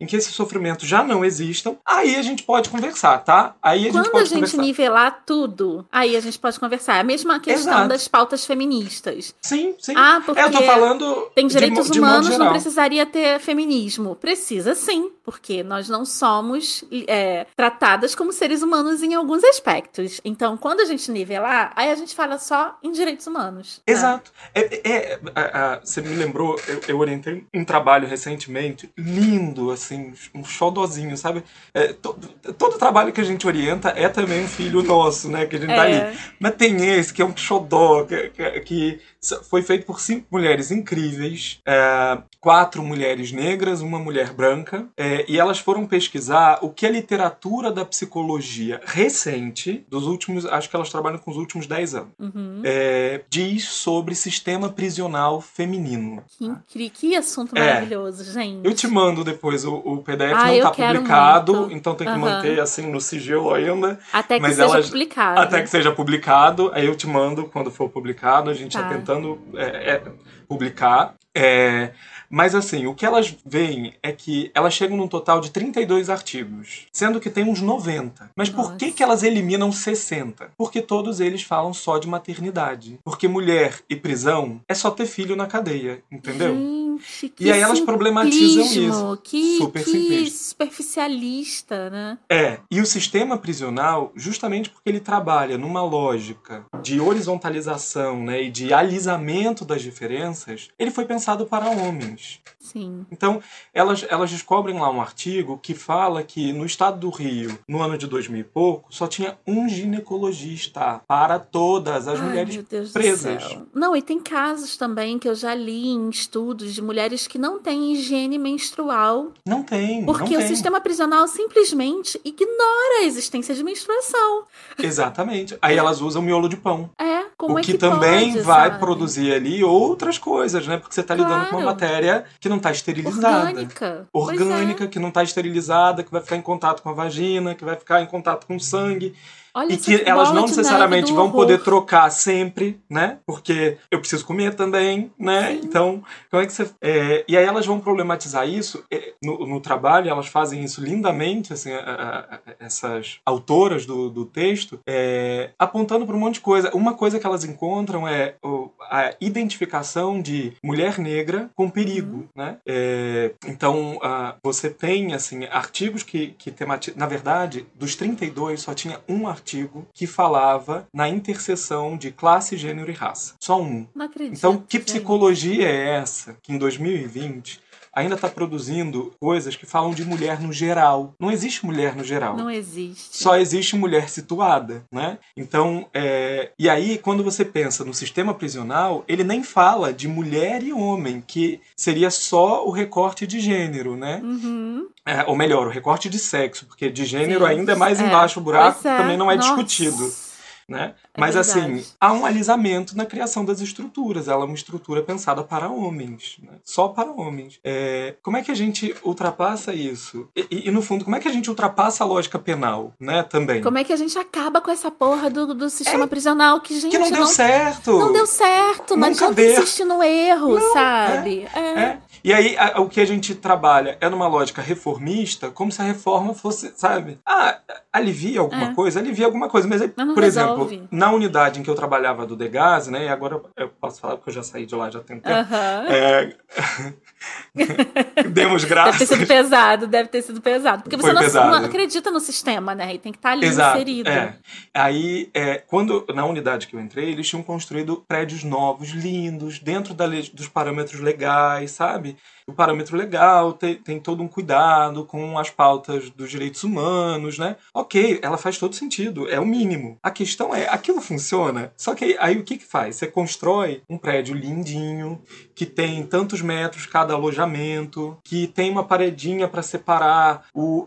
em que esses sofrimentos já não existam. Aí a gente pode conversar, tá? Aí a gente Quando a pode gente conversar. nivelar tudo, aí a gente pode conversar. É a mesma questão Exato. das pautas feministas. Sim, sim. Ah, porque eu tô falando tem de direitos de humanos, não geral. precisaria ter feminismo. Precisa sim, porque nós não somos é, tratadas como seres humanos em alguns aspectos. Então, quando a gente nivelar, aí a gente fala só em direitos humanos. né? Exato. É, é- a- a- você me lembrou, eu, eu orientei um trabalho recentemente, lindo, assim, um xodozinho, sabe? É, to- todo trabalho que a gente orienta é também um filho nosso, né? Que a gente tá É. ali. Mas tem esse, que é um xodó, que- que foi feito por cinco mulheres incríveis, é, quatro mulheres negras, uma mulher branca, é, e elas foram pesquisar o que a literatura da psicologia recente, dos últimos, acho que elas trabalham com os últimos dez anos, Uhum. é, diz sobre sistema prisional feminino. Que, que assunto É. maravilhoso, gente. Eu te mando depois o, o PDF, Ah, não tá publicado, muito. então tem que Aham. manter assim no sigilo ainda, Até que seja elas- publicado. até que seja publicado. Aí eu te mando quando for publicado, a gente Tá. tá, tentando é, é, publicar. É, mas assim, o que elas veem é que elas chegam num total de 32 artigos, sendo que tem uns 90. Mas por que, Nossa. que elas eliminam 60? Porque todos eles falam só de maternidade. Porque mulher e prisão é só ter filho na cadeia, entendeu? Gente, que E aí elas problematizam isso. Que, Super que simplista. superficialista, né? É, e o sistema prisional, justamente porque ele trabalha numa lógica de horizontalização né, e de alisamento das diferenças, ele foi pensado para homens. Sim. Então, elas, elas descobrem lá um artigo que fala que no estado do Rio, no ano de 2000 e pouco, só tinha um ginecologista para todas as Ai, mulheres presas. Não, e tem casos também que eu já li em estudos de mulheres que não têm higiene menstrual, Não tem, porque não o tem. sistema prisional simplesmente ignora a existência de menstruação. Exatamente. Aí elas usam miolo de pão. É, como o é que, que também pode, vai sabe? produzir ali outras coisas, né? Porque você está lidando com uma Claro. matéria que não está esterilizada. orgânica. É. Orgânica, que não está esterilizada, que vai ficar em contato com a vagina, que vai ficar em contato com o sangue. Olha e que elas não necessariamente vão horror. poder trocar sempre, né? Porque eu preciso comer também, né? Sim. Então, como é que você. é, e aí elas vão problematizar isso é, no, no trabalho, elas fazem isso lindamente, assim, a- a- a- essas autoras do, do texto, é, apontando para um monte de coisa. Uma coisa que elas encontram é a identificação de mulher negra com perigo, Uhum. né? É, então, você tem, assim, artigos que, que tematizam. Na verdade, dos 32, só tinha um artigo que falava na interseção de classe, gênero e raça. Só um. Não acredito. Então, que psicologia é essa que em 2020 ainda está produzindo coisas que falam de mulher no geral. Não existe mulher no geral. Não existe. Só existe mulher situada, né? Então, é... e aí quando você pensa no sistema prisional, ele nem fala de mulher e homem, que seria só o recorte de gênero, né? Uhum. É, ou melhor, o recorte de sexo, porque de gênero Sim. ainda é mais É. embaixo o buraco, é. também não é Nossa. discutido. Né? É Mas verdade. assim, há um alisamento na criação das estruturas. Ela é uma estrutura pensada para homens, né? só para homens. É, como é que a gente ultrapassa isso? E, e, e, no fundo, como é que a gente ultrapassa a lógica penal, né? Também. Como é que a gente acaba com essa porra do, do sistema prisional que, gente, É. que não deu certo. Não deu certo, não adianta insistir no erro, sabe? É. É. E aí, a- o que a gente trabalha é numa lógica reformista, como se a reforma fosse, sabe? Ah, alivia alguma É. coisa, alivia alguma coisa. Mas, aí, não por resolve. Exemplo, na unidade em que eu trabalhava do Degas, né? E agora eu posso falar porque eu já saí de lá já tem um tempo. É... Demos Deve ter graças. sido pesado, deve ter sido pesado. Porque você não, não acredita no sistema, né? E tem que estar ali Exato. inserido. É. Aí, é, quando na unidade que eu entrei, eles tinham construído prédios novos, lindos, dentro da dos parâmetros legais, sabe? O parâmetro legal tem, tem todo um cuidado com as pautas dos direitos humanos, né? Ok, ela faz todo sentido, é o mínimo. A questão é, aquilo funciona? Só que aí, aí o que que faz? Você constrói um prédio lindinho, que tem tantos metros cada alojamento, que tem uma paredinha para separar o.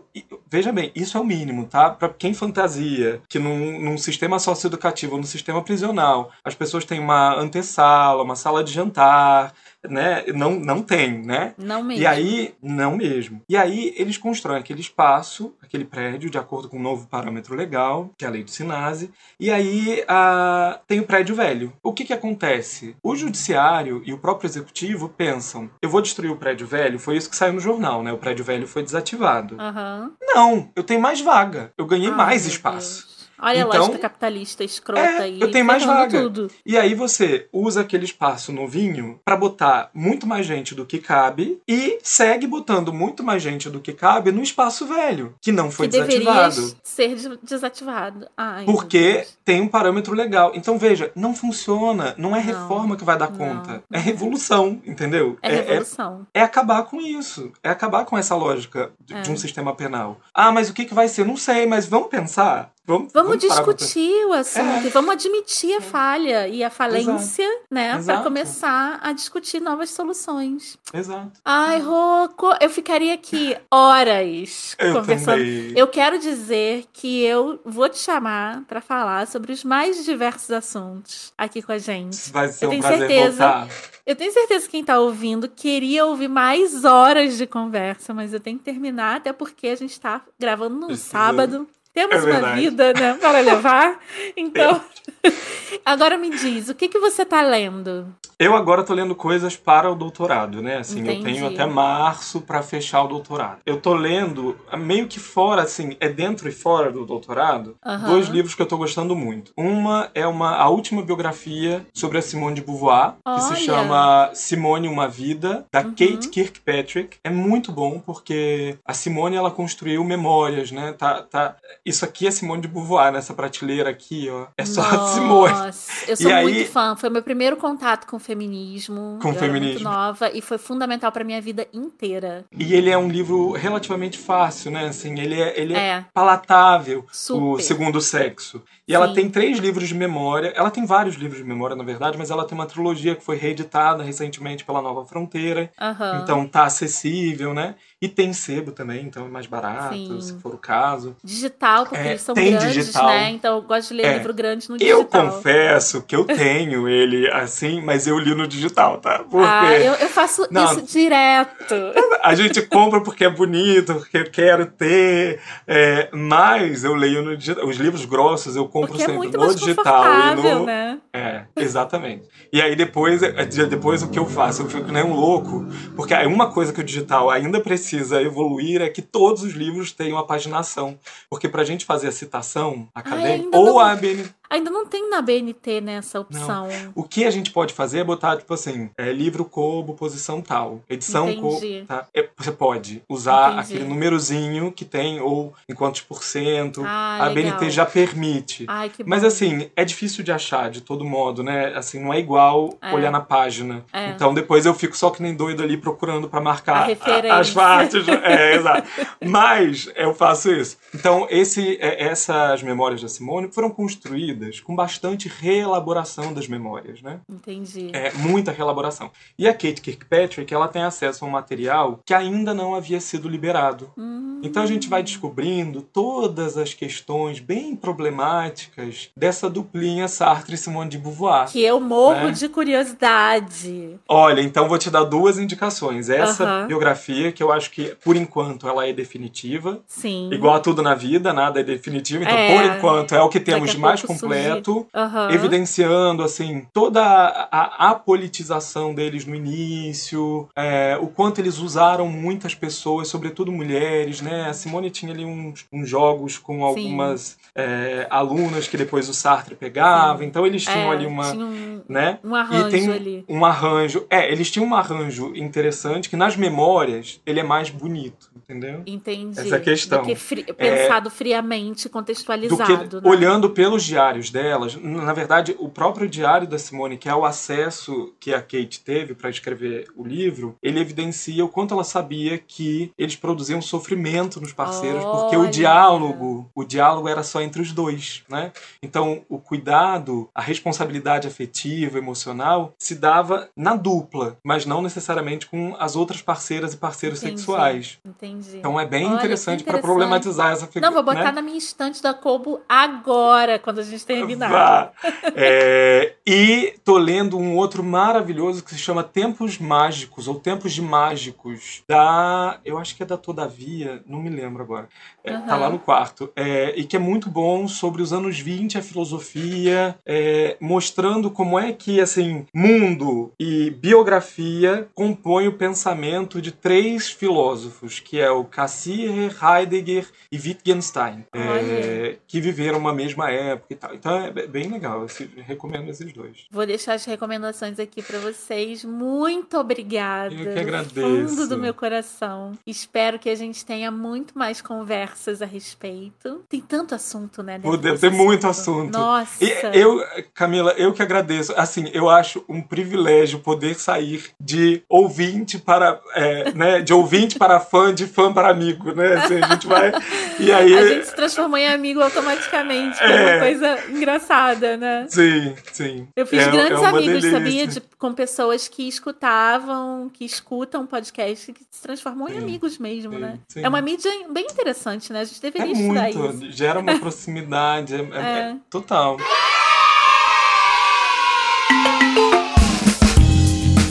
Veja bem, isso é o mínimo, tá? Para quem fantasia que num, num sistema socioeducativo, num sistema prisional, as pessoas têm uma antessala, uma sala de jantar, né? Não, não tem, né? Não mesmo. E aí, não mesmo. E aí, eles constroem aquele espaço, aquele prédio, de acordo com um novo parâmetro legal, que é a lei do Sinase. E aí, ah, tem o prédio velho. O que que acontece? O judiciário e o próprio executivo pensam: eu vou destruir o prédio velho? Foi isso que saiu no jornal, né? O prédio velho foi desativado. Aham. Não, eu tenho mais vaga. Eu ganhei Ai, mais espaço. Deus. Olha Então- a lógica capitalista escrota É, aí. eu tenho mais vaga. Tudo. E aí você usa aquele espaço novinho pra botar muito mais gente do que cabe e segue botando muito mais gente do que cabe no espaço velho, que não foi que deveria desativado. ser de- desativado. Ai, Porque tem um parâmetro legal. Então veja, não funciona. Não é Não, reforma que vai dar não, conta. É não. revolução, entendeu? É revolução. é acabar com isso. É acabar com essa lógica de, É. de um sistema penal. Ah, mas o que, que vai ser? Não sei, mas vamos pensar. Vamos, Vamos pra discutir o assunto É. vamos admitir a falha e a falência, né? Pra Exato. começar a discutir novas soluções. Exato. Ai, Rocco, eu ficaria aqui horas Eu conversando. também. Eu quero dizer que eu vou te chamar pra falar sobre os mais diversos assuntos aqui com a gente. Vai ser Eu um tenho prazer certeza. voltar. Eu tenho certeza que quem tá ouvindo queria ouvir mais horas de conversa, mas eu tenho que terminar, até porque a gente tá gravando no Precisa. sábado. Temos É uma vida, né, para levar. Então, agora me diz, o que que você tá lendo? Eu agora tô lendo coisas para o doutorado, né? Assim, eu Entendi. tenho até março para fechar o doutorado. Eu tô lendo meio que fora, assim, é dentro e fora do doutorado, Aham. dois livros que eu tô gostando muito. Uma é uma a última biografia sobre a Simone de Beauvoir, que se Olha. chama Simone uma vida, da Uhum. Kate Kirkpatrick. É muito bom porque a Simone ela construiu memórias, né? Tá, tá isso aqui é Simone de Beauvoir nessa prateleira aqui, ó. É só a Simone. Nossa, eu sou E aí- muito fã. Foi meu primeiro contato com o feminismo. Com eu feminismo. muito nova e foi fundamental pra minha vida inteira. E ele é um livro relativamente fácil, né? Assim, ele é, ele é, É, palatável, o super. segundo sexo. E ela Sim. tem três livros de memória. Ela tem vários livros de memória, na verdade, mas ela tem uma trilogia que foi reeditada recentemente pela Nova Fronteira. Aham. Então tá acessível, né? E tem sebo também, então é mais barato, Sim. se for o caso. Digital, porque É, eles são tem grandes, digital. né? Então eu gosto de ler É. livro grande no digital. Eu confesso que eu tenho ele assim, mas eu li no digital, tá? Porque Ah, eu, eu faço Não. isso direto. a gente compra porque é bonito, porque eu quero ter, é, mas eu leio no digital. Os livros grossos eu compro Porque é sempre muito no digital e no. né? É, exatamente. E aí depois, é, depois o que eu faço? Eu fico nem um louco, porque aí uma coisa que o digital ainda precisa evoluir é que todos os livros tenham a paginação. Porque pra gente fazer a citação acadêmica, ainda ou não- a ABN. Ainda não tem na BNT nessa né, opção. Não. O que a gente pode fazer é botar, tipo assim, é, livro Kobo, posição tal. Edição Kobo. Tá? É, você pode usar Entendi. aquele númerozinho que tem, ou em quantos por cento. Ah, a legal. BNT já permite. Ai, Mas assim, é difícil de achar de todo modo, né? Assim, não é igual é. olhar na página. É. Então depois eu fico só que nem doido ali procurando para marcar a, as partes. é, exato. Mas eu faço isso. Então, esse, é, essas memórias da Simone foram construídas com bastante reelaboração das memórias, né? Entendi. É, muita reelaboração. E a Kate Kirkpatrick, ela tem acesso a um material que ainda não havia sido liberado. Hum. Então a gente vai descobrindo todas as questões bem problemáticas dessa duplinha Sartre e Simone de Beauvoir. Que eu morro né? de curiosidade. Olha, então vou te dar duas indicações. Essa uh -huh. biografia, que eu acho que, por enquanto, ela é definitiva. Sim. Igual a tudo na vida, nada é definitivo. Então, é. por enquanto, é o que temos de mais completo. Uh -huh. Evidenciando, assim, toda a apolitização deles no início, é, o quanto eles usaram muitas pessoas, sobretudo mulheres, né? A Simone tinha ali uns, uns jogos com algumas é, alunas que depois o Sartre pegava, Sim. então eles tinham é, ali uma, um, né? Um arranjo e tem ali. um arranjo, é, eles tinham um arranjo interessante que nas memórias ele é mais bonito, entendeu? Entendi. Essa é a questão. Do que fri pensado é, friamente, contextualizado. Que, né? Olhando pelos diários delas, na verdade, o próprio diário da Simone, que é o acesso que a Kate teve para escrever o livro, ele evidencia o quanto ela sabia que eles produziam sofrimento nos parceiros, Olha. porque o diálogo, o diálogo era só entre os dois, né? Então, o cuidado, a responsabilidade afetiva, emocional, se dava na dupla, mas não necessariamente com as outras parceiras e parceiros Entendi. sexuais. Entendi. Então é bem Olha, interessante, para problematizar essa figura. Não, vou botar né? na minha estante da Kobo agora, quando a gente terminar. Vá. É, e tô lendo um outro maravilhoso que se chama Tempos Mágicos, ou Tempos de Mágicos, da. Eu acho que é da Todavia, não me lembro agora. É, uhum. Tá lá no quarto. É, e que é muito bom sobre os anos 20, a filosofia, é, mostrando como é que, assim, mundo e biografia compõem o pensamento de três filósofos, que é o Cassirer, Heidegger e Wittgenstein, é, que viveram uma mesma época e tal. Então é bem legal, eu recomendo esses dois. Vou deixar as recomendações aqui para vocês. Muito obrigada. Eu que agradeço. Do fundo do meu coração. Espero que a gente tenha muito mais conversas a respeito. Tem tanto assunto, né? Deve ter muito assunto. Nossa. E eu, Camila, eu que agradeço. Assim, eu acho um privilégio poder sair de ouvinte para, é, né, de ouvinte para fã, de fã para amigo, né? Assim, a gente vai e aí a gente se transformou em amigo automaticamente, que é, é uma coisa engraçada, né? Sim, sim. Eu fiz é, grandes é amigos, delícia. sabia, de, com pessoas que escutavam, que escutam podcast, que se transformam sim, em amigos mesmo, sim, né? Sim. É uma mídia bem interessante, né? A gente deveria é estudar muito, isso. Gera uma proximidade, é, é, é total.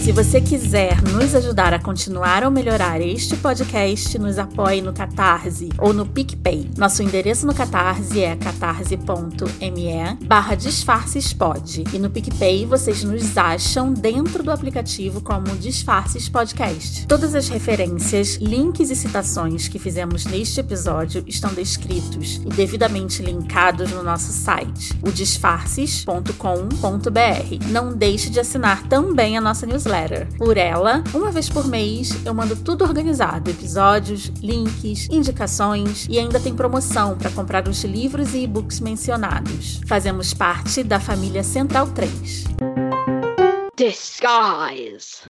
Se você quiser nos ajudar a continuar ou melhorar este podcast, nos apoie no Catarse ou no PicPay. Nosso endereço no Catarse é catarse.me barra disfarcespod. E no PicPay vocês nos acham dentro do aplicativo como Disfarces Podcast. Todas as referências, links e citações que fizemos neste episódio estão descritos e devidamente linkados no nosso site, o disfarces.com.br. Não deixe de assinar também a nossa newsletter newsletter. Por ela, uma vez por mês, eu mando tudo organizado: episódios, links, indicações e ainda tem promoção para comprar os livros e e-books mencionados. Fazemos parte da família Central 3. Disguise.